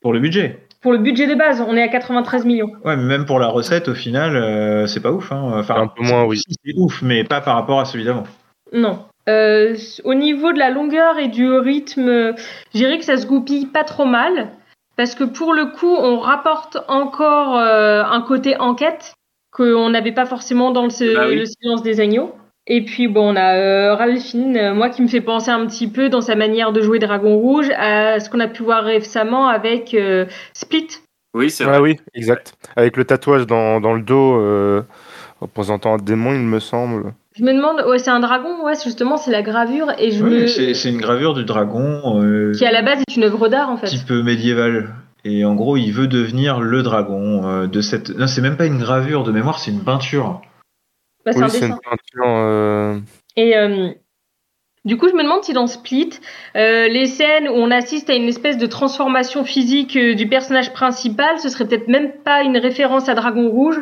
Pour le budget. Pour le budget de base, on est à 93 millions. Ouais, mais même pour la recette, au final, euh, c'est pas ouf. Hein. Enfin, Un peu moins, oui. C'est ouf, mais pas par rapport à celui d'avant. Non. Euh, au niveau de la longueur et du rythme, je dirais que ça se goupille pas trop mal. Parce que pour le coup, on rapporte encore euh, un côté enquête qu'on n'avait pas forcément dans le, Bah oui. le silence des agneaux. Et puis bon, on a euh, Ralph Fiennes, euh, moi qui me fait penser un petit peu dans sa manière de jouer Dragon Rouge à ce qu'on a pu voir récemment avec euh, Split. Oui, c'est vrai. oui, exact. Avec le tatouage dans, dans le dos, euh, représentant un démon, il me semble. Je me demande, ouais, c'est un dragon, ouais, justement, c'est la gravure et je Oui, me... c'est c'est une gravure du dragon euh, qui à la base est une œuvre d'art en fait. type médiéval. Et en gros, il veut devenir le dragon euh, de cette. Non, c'est même pas une gravure de mémoire, c'est une peinture. Bah, c'est un oui, c'est une peinture. euh, Et euh, du coup, je me demande si dans Split, euh, les scènes où on assiste à une espèce de transformation physique euh, du personnage principal, ce serait peut-être même pas une référence à Dragon Rouge,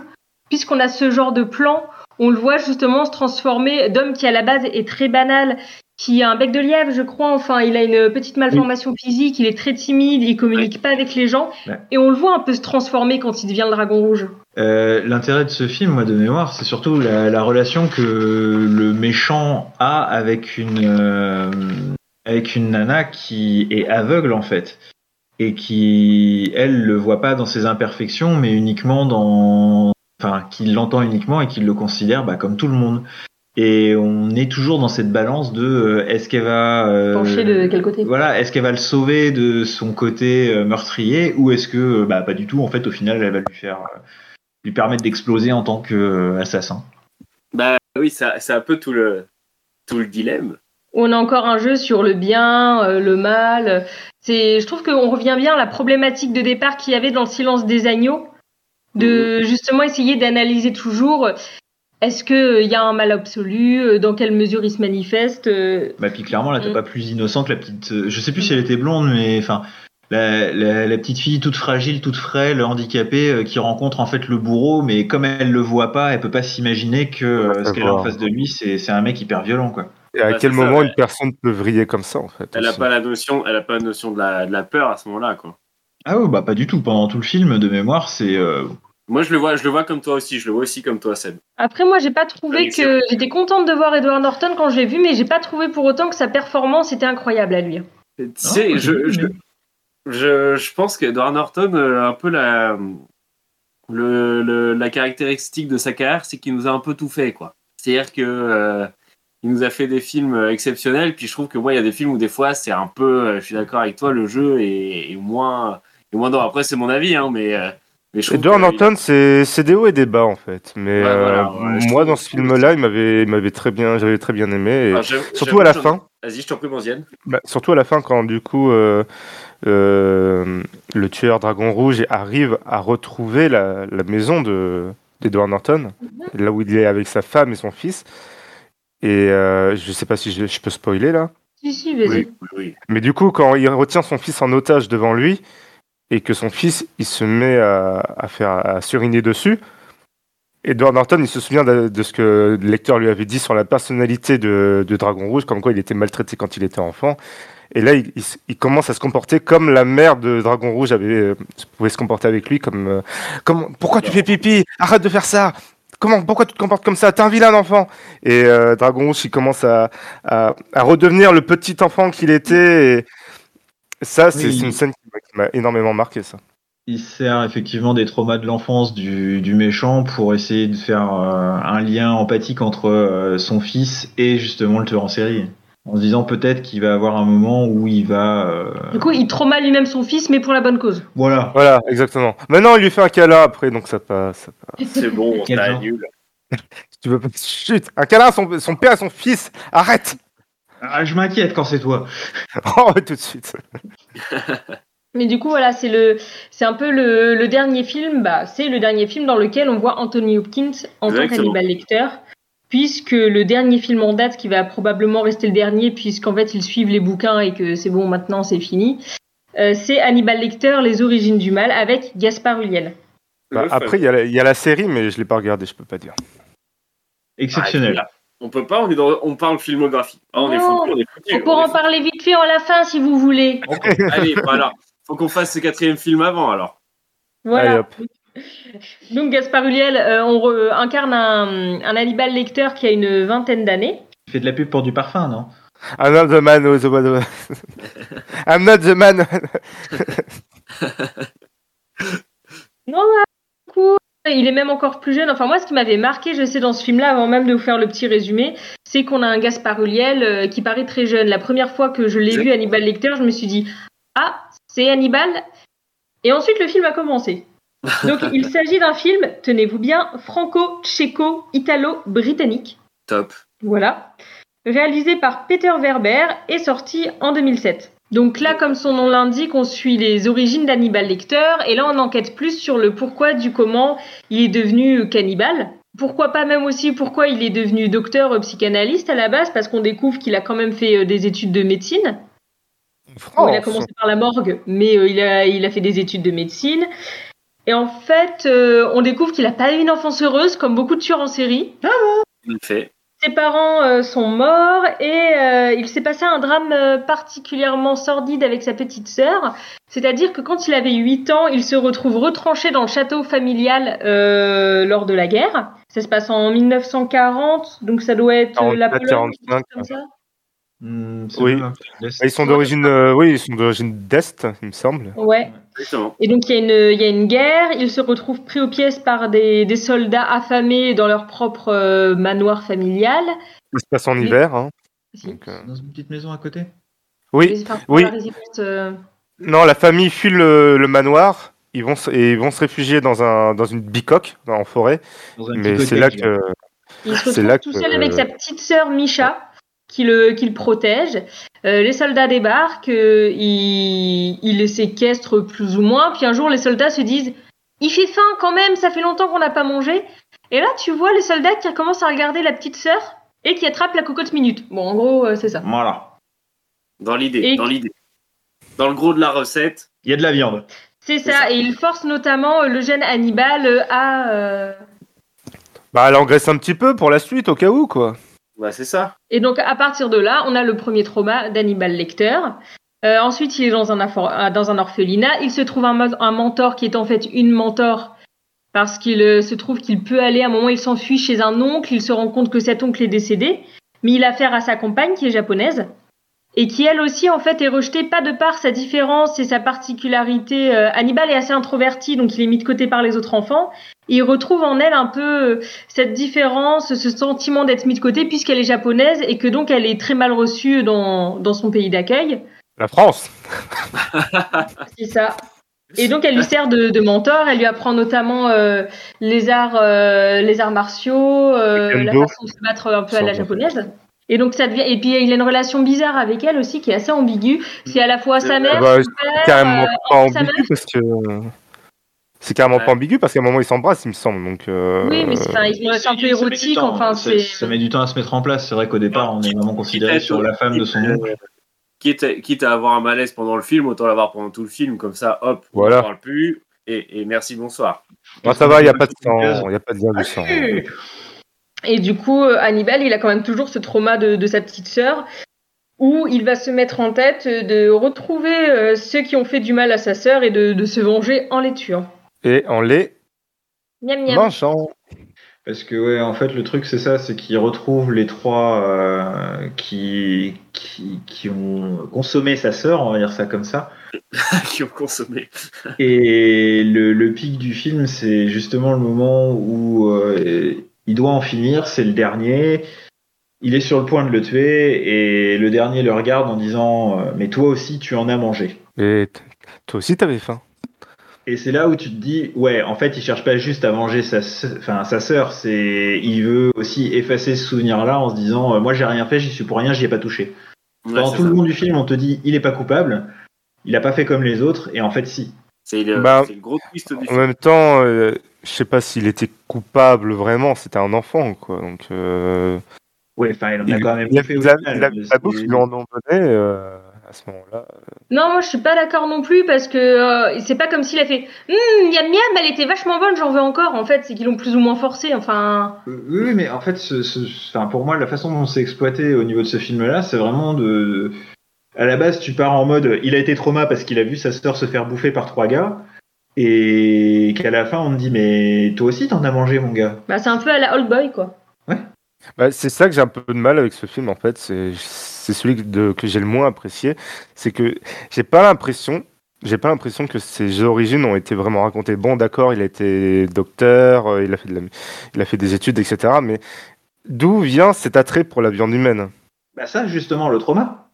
puisqu'on a ce genre de plan, on le voit justement se transformer d'homme qui à la base est très banal, qui a un bec de lièvre, je crois, enfin, il a une petite malformation physique, il est très timide, il communique pas avec les gens, Ouais. et on le voit un peu se transformer quand il devient le Dragon Rouge. Euh, L'intérêt de ce film, moi, de mémoire, c'est surtout la, la relation que le méchant a avec une euh, avec une nana qui est aveugle en fait. Et qui elle le voit pas dans ses imperfections, mais uniquement dans enfin qui l'entend uniquement et qui le considère bah, comme tout le monde. Et on est toujours dans cette balance de euh, est-ce qu'elle va euh, Pencher de quel côté? voilà, est-ce qu'elle va le sauver de son côté euh, meurtrier ou est-ce que euh, bah pas du tout en fait au final elle va lui faire euh, lui permettre d'exploser en tant qu'assassin. Bah oui, ça- c'est un peu tout le, tout le dilemme. On a encore un jeu sur le bien, euh, le mal. C'est, je trouve qu'on revient bien à la problématique de départ qu'il y avait dans le silence des agneaux, de justement essayer d'analyser toujours. Est-ce que il y a un mal absolu euh, Dans quelle mesure il se manifeste euh, Bah puis clairement là t'as Mm. pas plus innocente la petite euh, je sais plus si elle était blonde mais enfin la, la, la petite fille toute fragile, toute frêle, handicapée euh, qui rencontre en fait le bourreau mais comme elle le voit pas, elle peut pas s'imaginer que euh, ce qu'elle a en face de lui c'est c'est un mec hyper violent quoi. Et à Bah, quel ça, moment ouais. une personne peut vriller comme ça, en fait Elle a aussi. pas la notion, elle a pas la notion de la, de la peur à ce moment-là, quoi. Ah ouais, bah pas du tout pendant tout le film de mémoire, c'est euh, Moi, je le vois, je le vois comme toi aussi. Je le vois aussi comme toi, Seb. Après, moi, j'ai pas trouvé que j'étais contente de voir Edward Norton quand je l'ai vu, mais j'ai pas trouvé pour autant que sa performance était incroyable à lui. Tu sais, je, je, je, je pense qu'Edward Norton euh, a un peu la, le, le- la caractéristique de sa carrière, c'est qu'il nous a un peu tout fait, quoi. C'est-à-dire que euh, il nous a fait des films euh, exceptionnels, puis je trouve que moi, il y a des films où des fois, c'est un peu, je suis d'accord avec toi, le jeu est, est moins, est moins Après, c'est mon avis, hein, mais, mais je trouve Edward Norton, c'est c'est des hauts et des bas en fait. Mais Ouais, voilà, euh, ouais, moi, dans ce film-là, il m'avait il m'avait très bien, j'avais très bien aimé. et Enfin, j'avoue- surtout à la fin. Vas-y, je t'en prie, Manzienne. Bah, surtout à la fin, quand du coup euh, euh, le tueur Dragon Rouge arrive à retrouver la, la maison de d'Edward Norton, là où il est avec sa femme et son fils. Et euh, je sais pas si je, je peux spoiler là. Si, si, vas-y. Oui, oui, oui. Mais du coup, quand il retient son fils en otage devant lui et que son fils il se met à, faire à suriner dessus, Edward Norton il se souvient de, ce que le lecteur lui avait dit sur la personnalité de, Dragon Rouge, comme quoi il était maltraité quand il était enfant. Et là, il, commence à se comporter comme la mère de Dragon Rouge avait, euh, pouvait se comporter avec lui, comme, euh, comme pourquoi tu fais pipi? Arrête de faire ça Comment Pourquoi tu te comportes comme ça? T'es un vilain enfant Et euh, Dragon Rouge, il commence à, à, redevenir le petit enfant qu'il était. Ça, c'est Oui. une scène qui m'a- énormément marqué, ça. Il sert effectivement des traumas de l'enfance du, du méchant pour essayer de faire euh, un lien empathique entre euh, son fils et justement le tueur en série. En se disant peut-être qu'il va avoir un moment où il va... euh, Du coup, il trauma lui-même son fils, mais pour la bonne cause. Voilà. Voilà, exactement. Maintenant, il lui fait un câlin après, donc ça passe. ça passe. C'est bon, genre annule. Tu veux pas. Chut Un câlin à son, son père et son fils Arrête Ah, je m'inquiète quand c'est toi. Oh, tout de suite. Mais du coup, voilà, c'est le, c'est un peu le, le dernier film. Bah, c'est le dernier film dans lequel on voit Anthony Hopkins en tant qu'Hannibal Lecter, puisque le dernier film en date, qui va probablement rester le dernier, puisqu'en fait ils suivent les bouquins et que c'est bon, maintenant c'est fini. euh, c'est Hannibal Lecter, Les origines du mal, avec Gaspard Ulliel. Bah, après, il y, a la- il y a la série, mais je l'ai pas regardée, je peux pas dire. Exceptionnel. Ah, On peut pas, on, est dans, on parle filmographie. Ah, on est Non. foutu, on est foutu. On pourra en parler vite fait en la fin si vous voulez. Allez, voilà. Faut qu'on fasse ce quatrième film avant alors. Voilà. Allez, hop. Donc Gaspard Ulliel, euh, on re- incarne un, un Hannibal Lecter qui a une vingtaine d'années. Il fait de la pub pour du parfum, non? I'm not the man who the man. I'm not the man. Non, il est même encore plus jeune. Enfin, moi, ce qui m'avait marqué, je sais, dans ce film-là, avant même de vous faire le petit résumé, c'est qu'on a un Gaspard Ulliel euh, qui paraît très jeune. La première fois que je l'ai vu, Hannibal Lecter, je me suis dit, ah, c'est Hannibal. Et ensuite, le film a commencé. Donc, il s'agit d'un film, tenez-vous bien, franco-tchéco-italo-britannique. Top. Voilà. Réalisé par Peter Werber et sorti en 2007. Donc là, comme son nom l'indique, on suit les origines d'Hannibal Lecter et là on enquête plus sur le pourquoi du comment il est devenu cannibale. Pourquoi pas même aussi pourquoi il est devenu docteur euh, psychanalyste à la base parce qu'on découvre qu'il a quand même fait euh, des études de médecine. Bon, il a commencé par la morgue, mais euh, il, a, il a fait des études de médecine. Et en fait, euh, on découvre qu'il n'a pas eu une enfance heureuse comme beaucoup de tueurs en série. Il fait. Ses parents euh, sont morts et euh, il s'est passé un drame euh, particulièrement sordide avec sa petite sœur. C'est-à-dire que quand il avait 8 ans, il se retrouve retranché dans le château familial euh, lors de la guerre. Ça se passe en 1940, donc ça doit être euh, la 44, Pologne, 45, comme ça. Hmm, Oui. Ils sont d'origine, euh, oui, ils sont d'origine d'est, il me semble. Ouais. Exactement. Et donc il y, a une, il y a une guerre, ils se retrouvent pris aux pièces par des, des soldats affamés dans leur propre euh, manoir familial. Ça se passe en hiver. Hein. Si. Donc, euh, Dans une petite maison à côté? Oui, oui. la euh, non, la famille fuit le, le manoir. Ils vont, se- et ils vont se réfugier dans, un, dans une bicoque en forêt. Un Mais c'est là que. Il se C'est retrouve là tout que- seul avec sa petite sœur Misha qui le, qui le protège. Euh, les soldats débarquent, euh, ils, ils les séquestrent plus ou moins. Puis un jour, les soldats se disent Il fait faim quand même, ça fait longtemps qu'on n'a pas mangé. Et là, tu vois les soldats qui commencent à regarder la petite sœur et qui attrapent la cocotte minute. Bon, en gros, euh, c'est ça. Voilà. Dans l'idée. Et- Dans l'idée. Dans le gros de la recette. Il y a de la viande. C'est ça. ça. Et il force notamment le jeune Hannibal à. euh, Bah, elle engraisse un petit peu pour la suite, au cas où, quoi. Bah, c'est ça. Et donc, à partir de là, on a le premier trauma d'Hannibal Lecter. Euh, ensuite, il est dans un, infor- euh, dans un orphelinat. Il se trouve un mentor qui est en fait une mentor parce qu'il euh, se trouve qu'il peut aller, à un moment, il s'enfuit chez un oncle. Il se rend compte que cet oncle est décédé. Mais il a affaire à sa compagne qui est japonaise. Et qui elle aussi en fait est rejetée pas de par sa différence et sa particularité. Euh, Hannibal est assez introverti, donc il est mis de côté par les autres enfants. Et il retrouve en elle un peu euh, cette différence, ce sentiment d'être mis de côté puisqu'elle est japonaise et que donc elle est très mal reçue dans, dans son pays d'accueil. La France C'est ça. Et donc elle lui sert de, de mentor, elle lui apprend notamment euh, les arts, euh, les arts martiaux, euh, la façon de se battre un peu à la japonaise. Et donc ça devient et puis il a une relation bizarre avec elle aussi qui est assez ambiguë. C'est à la fois sa mère, Bah, son père, Carrément euh, pas sa mère. ambigu parce que. C'est carrément Ouais. pas ambigu parce qu'à un moment ils s'embrassent, il me semble. Donc, euh, Oui, mais c'est enfin, un peu érotique. temps, Enfin, ça, c'est ça met du temps à se mettre en place. C'est vrai qu'au départ, on est vraiment considéré sur la femme de son oncle. Quitte à, quitte à avoir un malaise pendant le film, autant l'avoir pendant tout le film, comme ça, hop, on n'en parle plus, et, et merci, bonsoir. bon, ça va, il n'y a pas de sang, il y a pas de lien du sang. Et du coup, euh, Hannibal, il a quand même toujours ce trauma de, de sa petite sœur, où il va se mettre en tête de retrouver euh, ceux qui ont fait du mal à sa sœur et de, de se venger en les tuant. Et en les Miam miam. mangeant. Parce que ouais, en fait, le truc c'est ça, c'est qu'il retrouve les trois euh, qui, qui qui ont consommé sa sœur, on va dire ça comme ça. qui ont consommé. Et le, le pic du film, c'est justement le moment où euh, il doit en finir, c'est le dernier. Il est sur le point de le tuer et le dernier le regarde en disant euh, Mais toi aussi, tu en as mangé. Et toi aussi t'avais faim. Et c'est là où tu te dis Ouais, en fait, il cherche pas juste à manger sa, enfin, sa sœur, c'est il veut aussi effacer ce souvenir-là en se disant euh, Moi, j'ai rien fait, j'y suis pour rien, j'y ai pas touché. Ouais, Pendant tout le long du film, on te dit Il est pas coupable, il a pas fait comme les autres, et en fait, si. C'est le, Bah, le gros twist du En film. même temps, euh, je sais pas s'il était coupable vraiment, c'était un enfant quoi. Donc, euh, Ouais, enfin, il en a il, quand même il fait au il a- final, il a- mais la ils lui en donné euh, à ce moment-là. Non, moi je suis pas d'accord non plus parce que euh, c'est pas comme s'il a fait Hum, miam miam, elle était vachement bonne, j'en veux encore. En fait, c'est qu'ils l'ont plus ou moins forcé. Enfin, Euh, Oui, oui, mais en fait, ce, ce- enfin, pour moi, la façon dont c'est exploité au niveau de ce film-là, c'est vraiment de. À la base, tu pars en mode il a été trauma parce qu'il a vu sa sœur se faire bouffer par trois gars, et qu'à la fin, on te dit mais toi aussi t'en as mangé, mon gars. bah, c'est un peu à la old boy quoi. Bah, c'est ça que j'ai un peu de mal avec ce film en fait. C'est celui de- que j'ai le moins apprécié. C'est que j'ai pas l'impression. J'ai pas l'impression que ses origines ont été vraiment racontées. Bon, d'accord, il a été docteur, euh, il a fait de la, il a fait des études, etc. Mais d'où vient cet attrait pour la viande humaine? Bah ça, justement, le trauma.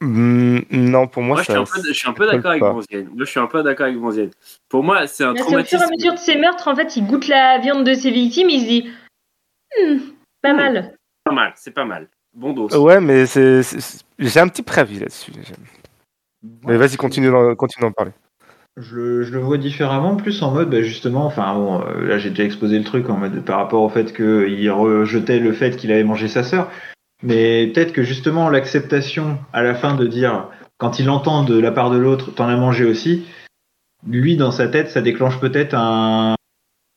Hmm, Non, pour moi, Moi, je ça. suis un peu, je suis un peu ça colle d'accord avec. Bonzienne. Moi, je suis un peu d'accord avec Bonzienne. Pour moi, c'est un Là, c'est au fur et traumatisme. à mesure de ses meurtres, en fait, il goûte la viande de ses victimes, il se dit Hum, pas Hmm. mal. pas mal, c'est pas mal. Bon dos. Ouais, mais c'est, j'ai un petit préavis là-dessus. Mais vas-y, continue, d'en- continue d'en parler. Je, le- je le vois différemment, plus en mode, bah, justement, enfin bon, euh, là j'ai déjà exposé le truc en mode par rapport au fait qu'il rejetait le fait qu'il avait mangé sa sœur, mais peut-être que justement l'acceptation à la fin de dire, quand il entend de la part de l'autre, t'en as mangé aussi, lui dans sa tête, ça déclenche peut-être un,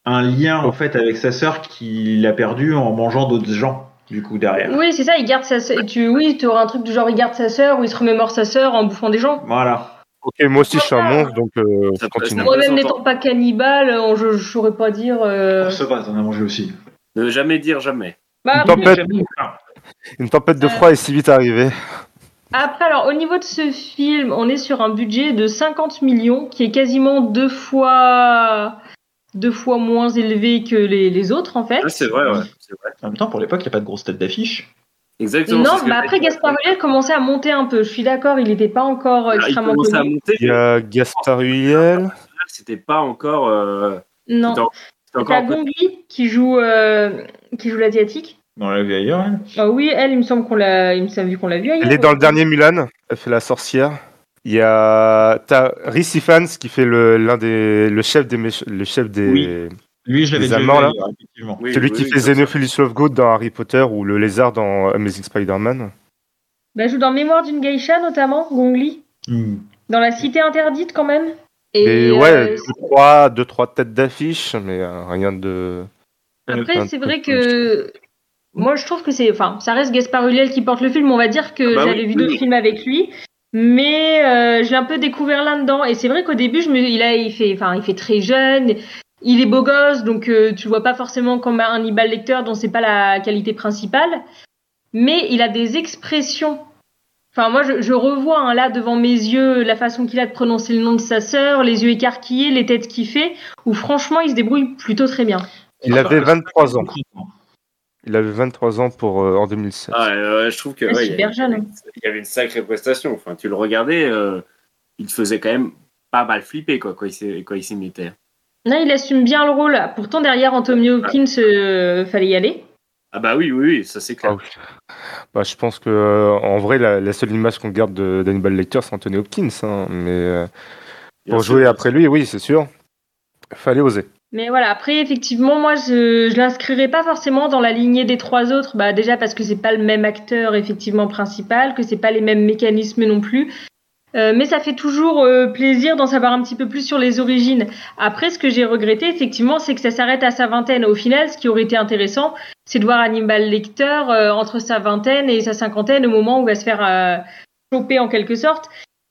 un lien en fait avec sa sœur qu'il a perdu en mangeant d'autres gens, du coup derrière. Oui, c'est ça, il garde sa sœur. Tu, oui, tu auras un truc du genre, il garde sa sœur ou il se remémore sa sœur en bouffant des gens. Voilà. Ok, moi aussi je suis un monstre, donc euh, Ça continue. Moi-même s'entend. n'étant pas cannibale, euh, je, je saurais pas dire. euh, Ça va, t'en as mangé aussi. Ne jamais dire jamais. Bah, Une tempête, Jamais. Une tempête de froid est si vite arrivée. Après, alors, au niveau de ce film, on est sur un budget de 50 millions, qui est quasiment deux fois, deux fois moins élevé que les, les autres, en fait. Ah, c'est vrai, ouais. Vrai. En même temps, pour l'époque, il n'y a pas de grosse tête d'affiche. Exactement. Non, mais je après, Ulliel commençait à monter un peu. Je suis d'accord, il n'était pas encore Alors, il extrêmement à monter. Il y a Gaspard Huliel. C'était pas encore. euh, Non, c'était encore Gongli qui joue, euh, qui joue l'asiatique. On l'a vu ailleurs, elle. Ah oui, elle, il me semble qu'on l'a, il me semble qu'on l'a vu ailleurs. Elle est dans le dernier Mulan. Elle fait la sorcière. Il y a t'as Rhys Ifans qui fait le l'un des le chef des méch- le chef des Oui. Lui, je l'avais Les déjà vu Allemands, là ailleurs, effectivement. Oui, celui oui, qui oui, fait. Xenophilus Lovegood dans Harry Potter ou le lézard dans Amazing Spider-Man. Bah, elle joue dans Mémoire d'une geisha, notamment, Gongli. Hmm. Dans La Cité Interdite, quand même. Et, Et, ouais, euh, deux, trois, deux trois têtes d'affiche, mais euh, rien de. Après, c'est vrai que moi, je trouve que c'est, enfin, ça reste Gaspard Ulliel qui porte le film. On va dire que Ah bah j'avais oui, vu oui, d'autres oui. films avec lui, mais euh, j'ai un peu découvert là-dedans. Et c'est vrai qu'au début, je me, il a, il fait, enfin, il fait très jeune. Il est beau gosse, donc euh, tu le vois pas forcément comme un Hannibal Lecter dont c'est pas la qualité principale. Mais il a des expressions Enfin, moi, je, je revois hein, là devant mes yeux la façon qu'il a de prononcer le nom de sa sœur, les yeux écarquillés, les têtes qu'il fait, où franchement, il se débrouille plutôt très bien. Il avait 23 ans. Il avait 23 ans pour, euh, en 2007. Ah, euh, je trouve que Ah, ouais, il, y super avait, jeune. il y avait une sacrée prestation. Enfin, tu le regardais, euh, il te faisait quand même pas mal flipper quoi, quand il il s'y mettait. Non, il assume bien le rôle. Pourtant, derrière Anthony Hopkins, euh, fallait y aller. Ah bah oui, oui, oui, ça c'est clair. Ah oui. Bah, je pense que euh, en vrai, la, la seule image qu'on garde de- d'Hannibal Lecter, c'est Anthony Hopkins. hein, mais euh, pour sûr. jouer après lui, oui, c'est sûr. Fallait oser. Mais voilà, après, effectivement, moi, je, je l'inscrirai pas forcément dans la lignée des trois autres. Bah, déjà parce que c'est pas le même acteur, effectivement, principal, que c'est pas les mêmes mécanismes non plus. Euh, mais ça fait toujours euh, plaisir d'en savoir un petit peu plus sur les origines. Après, ce que j'ai regretté, effectivement, c'est que ça s'arrête à sa vingtaine. Au final, ce qui aurait été intéressant, c'est de voir Hannibal Lecter euh, entre sa vingtaine et sa cinquantaine, au moment où il va se faire euh, choper en quelque sorte.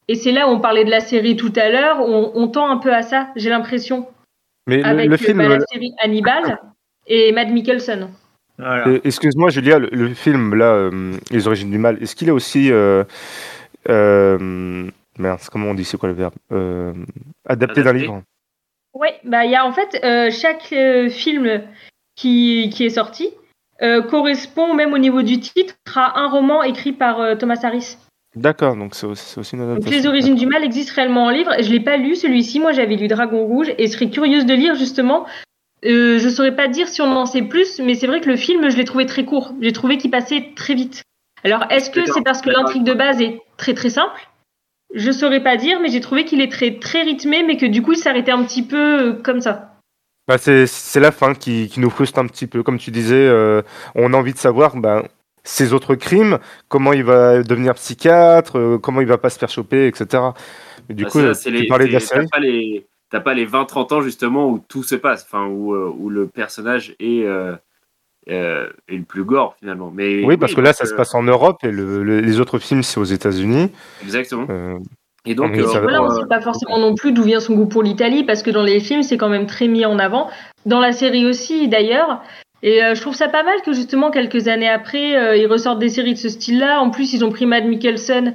Et c'est là où on parlait de la série tout à l'heure, on, on tend un peu à ça, j'ai l'impression, Mais le- avec le, euh, film, bah, la série Hannibal et Matt Mikkelsen. Voilà. euh, excuse-moi Julia, le, le film là, euh, Les origines du mal, est-ce qu'il est aussi euh, euh, mince, comment on dit, c'est quoi le verbe Euh, Adapté d'un livre? Ouais, bah il y a en fait euh, chaque euh, film qui, qui est sorti euh, correspond même au niveau du titre à un roman écrit par euh, Thomas Harris. D'accord, donc c'est aussi, c'est aussi une Donc adaptation. les origines du mal existent réellement en livre. Je l'ai pas lu celui-ci, moi j'avais lu Dragon Rouge et je serais curieuse de lire justement. Euh, je saurais pas dire si on en sait plus, mais c'est vrai que le film je l'ai trouvé très court. J'ai trouvé qu'il passait très vite. Alors est-ce que c'est parce que l'intrigue de base est très très simple? Je saurais pas dire, mais j'ai trouvé qu'il est très très rythmé, mais que du coup il s'arrêtait un petit peu euh, comme ça. Bah, c'est, c'est la fin qui, qui nous frustre un petit peu. Comme tu disais, euh, on a envie de savoir ben, ses autres crimes, comment il va devenir psychiatre, euh, comment il va pas se faire choper, etc. Mais du Bah, coup, euh, tu les- parlais de la série. T'as pas les, t'as pas les 20-30 ans justement où tout se passe, enfin où, euh, où le personnage est, euh, est le plus gore finalement. Mais Oui, parce que là, donc, ça se passe en Europe et le- le- les autres films, c'est aux États-Unis. Exactement. Euh, Et donc, euh, Voilà, on euh, sait pas forcément non plus d'où vient son goût pour l'Italie, parce que dans les films, c'est quand même très mis en avant. Dans la série aussi, d'ailleurs. Et euh, je trouve ça pas mal que justement, quelques années après, euh, ils ressortent des séries de ce style-là. En plus, ils ont pris Matt Mikkelsen,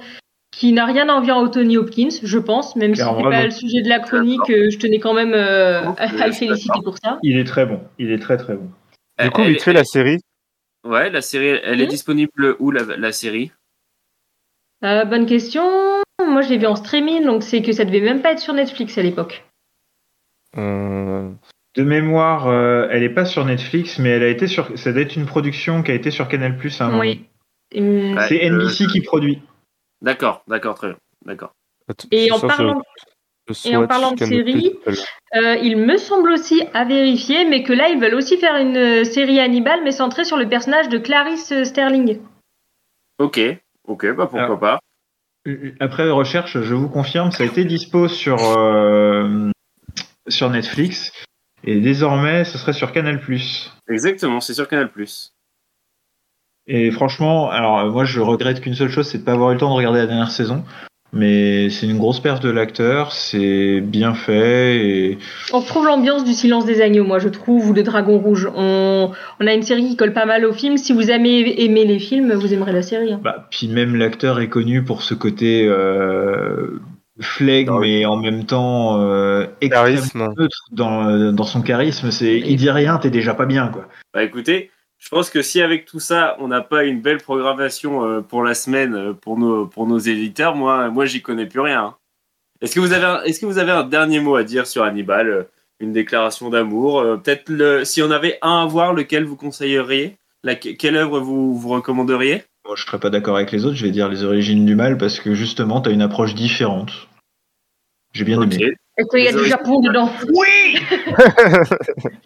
qui n'a rien à envier à Tony Hopkins, je pense, même si c'est pas le sujet de la chronique, euh, je tenais quand même euh, à le féliciter pour ça. Il est très bon. Il est très très bon. du coup, vite fait, la série. Ouais, la série, elle est Mhm. disponible où la, la série? Euh, bonne question. Moi, je l'ai vu en streaming, donc c'est que ça devait même pas être sur Netflix à l'époque. De mémoire, euh, elle est pas sur Netflix, mais elle a été sur. Ça doit être une production qui a été sur Canal Plus à un moment. Oui. Hum, C'est euh, NBC qui produit. D'accord, d'accord, très bien. D'accord. Et en parlant et en de série, Euh, il me semble aussi à vérifier, mais que là, ils veulent aussi faire une euh, série Hannibal, mais centrée sur le personnage de Clarice Sterling. Ok, ok, bah pourquoi Alors, pas. Après recherche, je vous confirme, ça a été dispo sur, euh, sur Netflix. Et désormais, ce serait sur Canal. Exactement, c'est sur Canal+. Et franchement, alors moi je regrette qu'une seule chose, c'est de pas avoir eu le temps de regarder la dernière saison. Mais c'est une grosse perte de l'acteur, c'est bien fait et On retrouve l'ambiance du Silence des Agneaux, moi, je trouve, ou de Dragon Rouge. On, on a une série qui colle pas mal au film. Si vous aimez aimer les films, vous aimerez la série. hein. bah, puis même l'acteur est connu pour ce côté euh, flegme oui. mais en même temps euh, extrêmement Charisme. neutre dans, euh, dans son charisme. C'est il dit rien, t'es déjà pas bien quoi. Bah écoutez, je pense que si avec tout ça, on n'a pas une belle programmation euh, pour la semaine euh, pour nos, pour nos éditeurs, moi, moi j'y connais plus rien. hein. Est-ce que, vous avez un- est-ce que vous avez un dernier mot à dire sur Hannibal Une déclaration d'amour euh, Peut-être le, si on avait un à voir, lequel vous conseilleriez? La- Quelle œuvre vous, vous recommanderiez? Moi je serais pas d'accord avec les autres, je vais dire les origines du mal parce que justement t'as une approche différente. J'ai bien Ok. aimé. Est-ce qu'il y a du Japon dedans Oui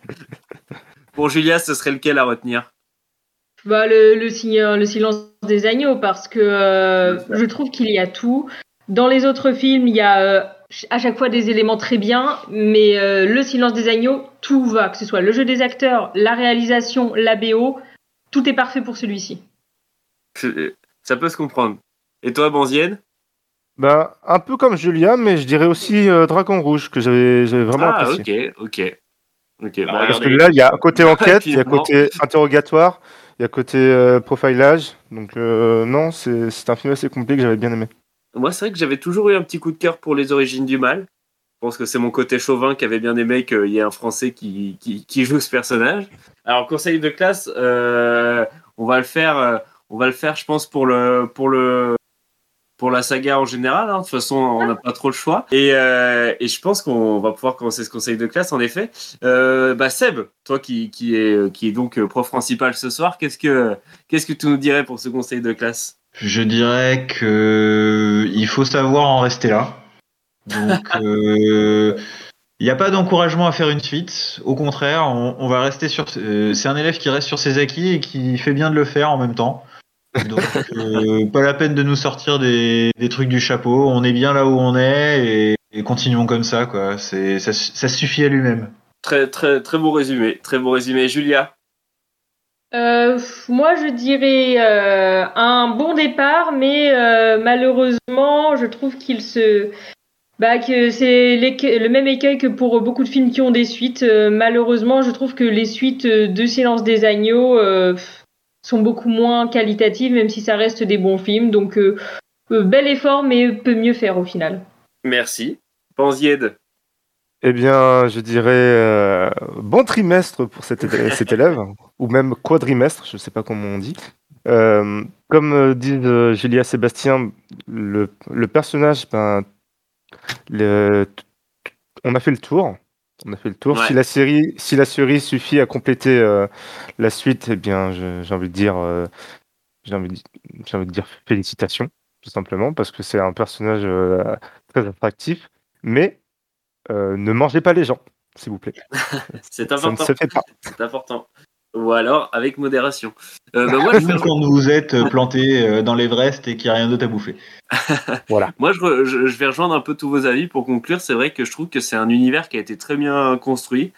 Pour Julia, ce serait lequel à retenir? Bah, le, le, signe- le Silence des Agneaux, parce que euh, je trouve qu'il y a tout. Dans les autres films, il y a euh, à chaque fois des éléments très bien, mais euh, le Silence des Agneaux, tout va, que ce soit le jeu des acteurs, la réalisation, la BO, tout est parfait pour celui-ci. Ça peut se comprendre. Et toi, Banzienne? Bah, un peu comme Julia, mais je dirais aussi euh, Dragon Rouge, que j'avais vraiment Ah, apprécié. ok, ok. Ok, Bah, Parce regardez. que là, il y a côté enquête, il y a côté interrogatoire, il y a côté euh, profilage. Donc euh, non, c'est c'est un film assez complet que j'avais bien aimé. Moi, c'est vrai que j'avais toujours eu un petit coup de cœur pour les origines du mal. Je pense que c'est mon côté chauvin qui avait bien aimé qu'il y ait un Français qui, qui, qui joue ce personnage. Alors, conseil de classe, euh, on va le faire, euh, on va le faire, je pense, pour le, pour le, pour la saga en général. hein. De toute façon, on n'a pas trop le choix. Et, euh, et je pense qu'on va pouvoir commencer ce conseil de classe, en effet. Euh, bah, Seb, toi qui, qui est, qui est donc euh, prof principal ce soir, qu'est-ce que, qu'est-ce que tu nous dirais pour ce conseil de classe? Je dirais que il faut savoir en rester là. Donc, euh, il n'y a pas d'encouragement à faire une suite. Au contraire, on, on va rester sur. c'est un élève qui reste sur ses acquis et qui fait bien de le faire en même temps. Donc, euh, pas la peine de nous sortir des, des trucs du chapeau. On est bien là où on est et, et continuons comme ça, quoi. C'est, ça, ça suffit à lui-même. Très, très, très beau résumé. Très beau résumé. Julia Euh, moi, je dirais euh, un bon départ, mais euh, malheureusement, je trouve qu'il se, bah, que c'est le même écueil que pour beaucoup de films qui ont des suites. Euh, malheureusement, je trouve que les suites euh, de Silence des agneaux euh, pff, sont beaucoup moins qualitatives, même si ça reste des bons films. Donc, euh, euh, bel effort, mais peut mieux faire au final. Merci. Panzied Eh bien, je dirais euh, bon trimestre pour cet, élè- cet élève, ou même quadrimestre, je ne sais pas comment on dit. Euh, comme dit euh, Julia Sébastien, le, le personnage, ben, le- on a fait le tour. On a fait le tour. Ouais. Si la série, si la série suffit à compléter euh, la suite, eh bien, j'ai envie de dire, euh, j'ai envie, envie de dire félicitations, tout simplement, parce que c'est un personnage euh, très attractif. Mais ne mangez pas les gens, s'il vous plaît. C'est Ça ne important. se fait pas. C'est important. Ou alors avec modération. Euh, bah, moi, je quand vous êtes planté euh, dans l'Everest et qu'il n'y a rien d'autre à bouffer. moi je, re- je- je vais rejoindre un peu tous vos avis pour conclure. C'est vrai que je trouve que c'est un univers qui a été très bien construit.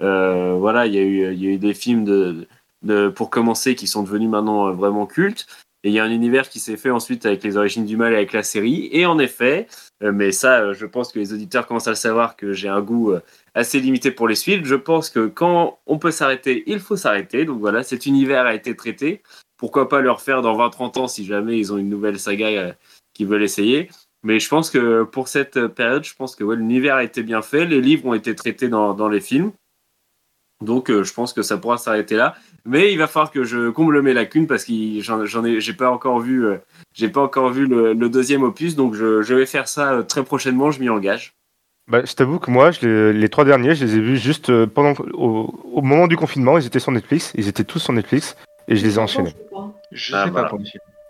Euh, voilà, il y, a eu, il y a eu des films de, de, pour commencer qui sont devenus maintenant euh, vraiment cultes. Et il y a un univers qui s'est fait ensuite avec les origines du mal et avec la série. Et en effet, euh, mais ça, euh, je pense que les auditeurs commencent à le savoir que j'ai un goût euh, assez limité pour les suites. Je pense que quand on peut s'arrêter, il faut s'arrêter. Donc voilà, cet univers a été traité. Pourquoi pas le refaire dans 20-30 ans si jamais ils ont une nouvelle saga euh, qu'ils veulent essayer. Mais je pense que pour cette période, je pense que l'univers a été bien fait. Les livres ont été traités dans, les films. Donc euh, je pense que ça pourra s'arrêter là. Mais il va falloir que je comble mes lacunes parce que j'en ai, j'ai pas encore vu, euh, j'ai pas encore vu le, deuxième opus. Donc je, vais faire ça très prochainement. Je m'y engage. Bah, je t'avoue que moi, je les, les trois derniers, je les ai vus juste euh, pendant, au, au moment du confinement. Ils étaient sur Netflix. Ils étaient tous sur Netflix. Et je les ai enchaînés. Je Ah, sais voilà. pas pour.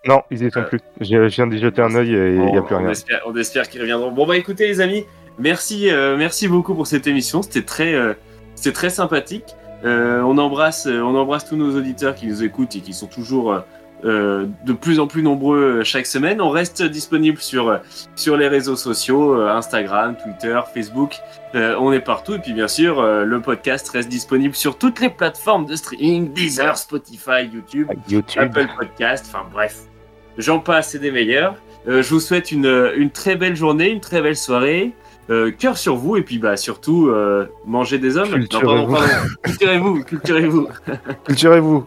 Non, ils y sont Euh. plus. Je, je viens d'y jeter un œil et il n'y a plus on rien. espère, on espère qu'ils reviendront. Bon bah écoutez les amis, merci, euh, merci beaucoup pour cette émission. C'était très, euh, c'était très sympathique. Euh, on embrasse, on embrasse tous nos auditeurs qui nous écoutent et qui sont toujours euh, de plus en plus nombreux euh, chaque semaine. On reste disponible sur euh, sur les réseaux sociaux, Instagram, Twitter, Facebook. Euh, on est partout et puis bien sûr euh, le podcast reste disponible sur toutes les plateformes de streaming, Deezer, Spotify, YouTube. YouTube. Apple Podcast, enfin bref, j'en passe et des meilleurs. Je vous souhaite une, une très belle journée, une très belle soirée. Euh, cœur sur vous et puis bah surtout euh, mangez des hommes. Culturez-vous, culturez-vous. Culturez-vous.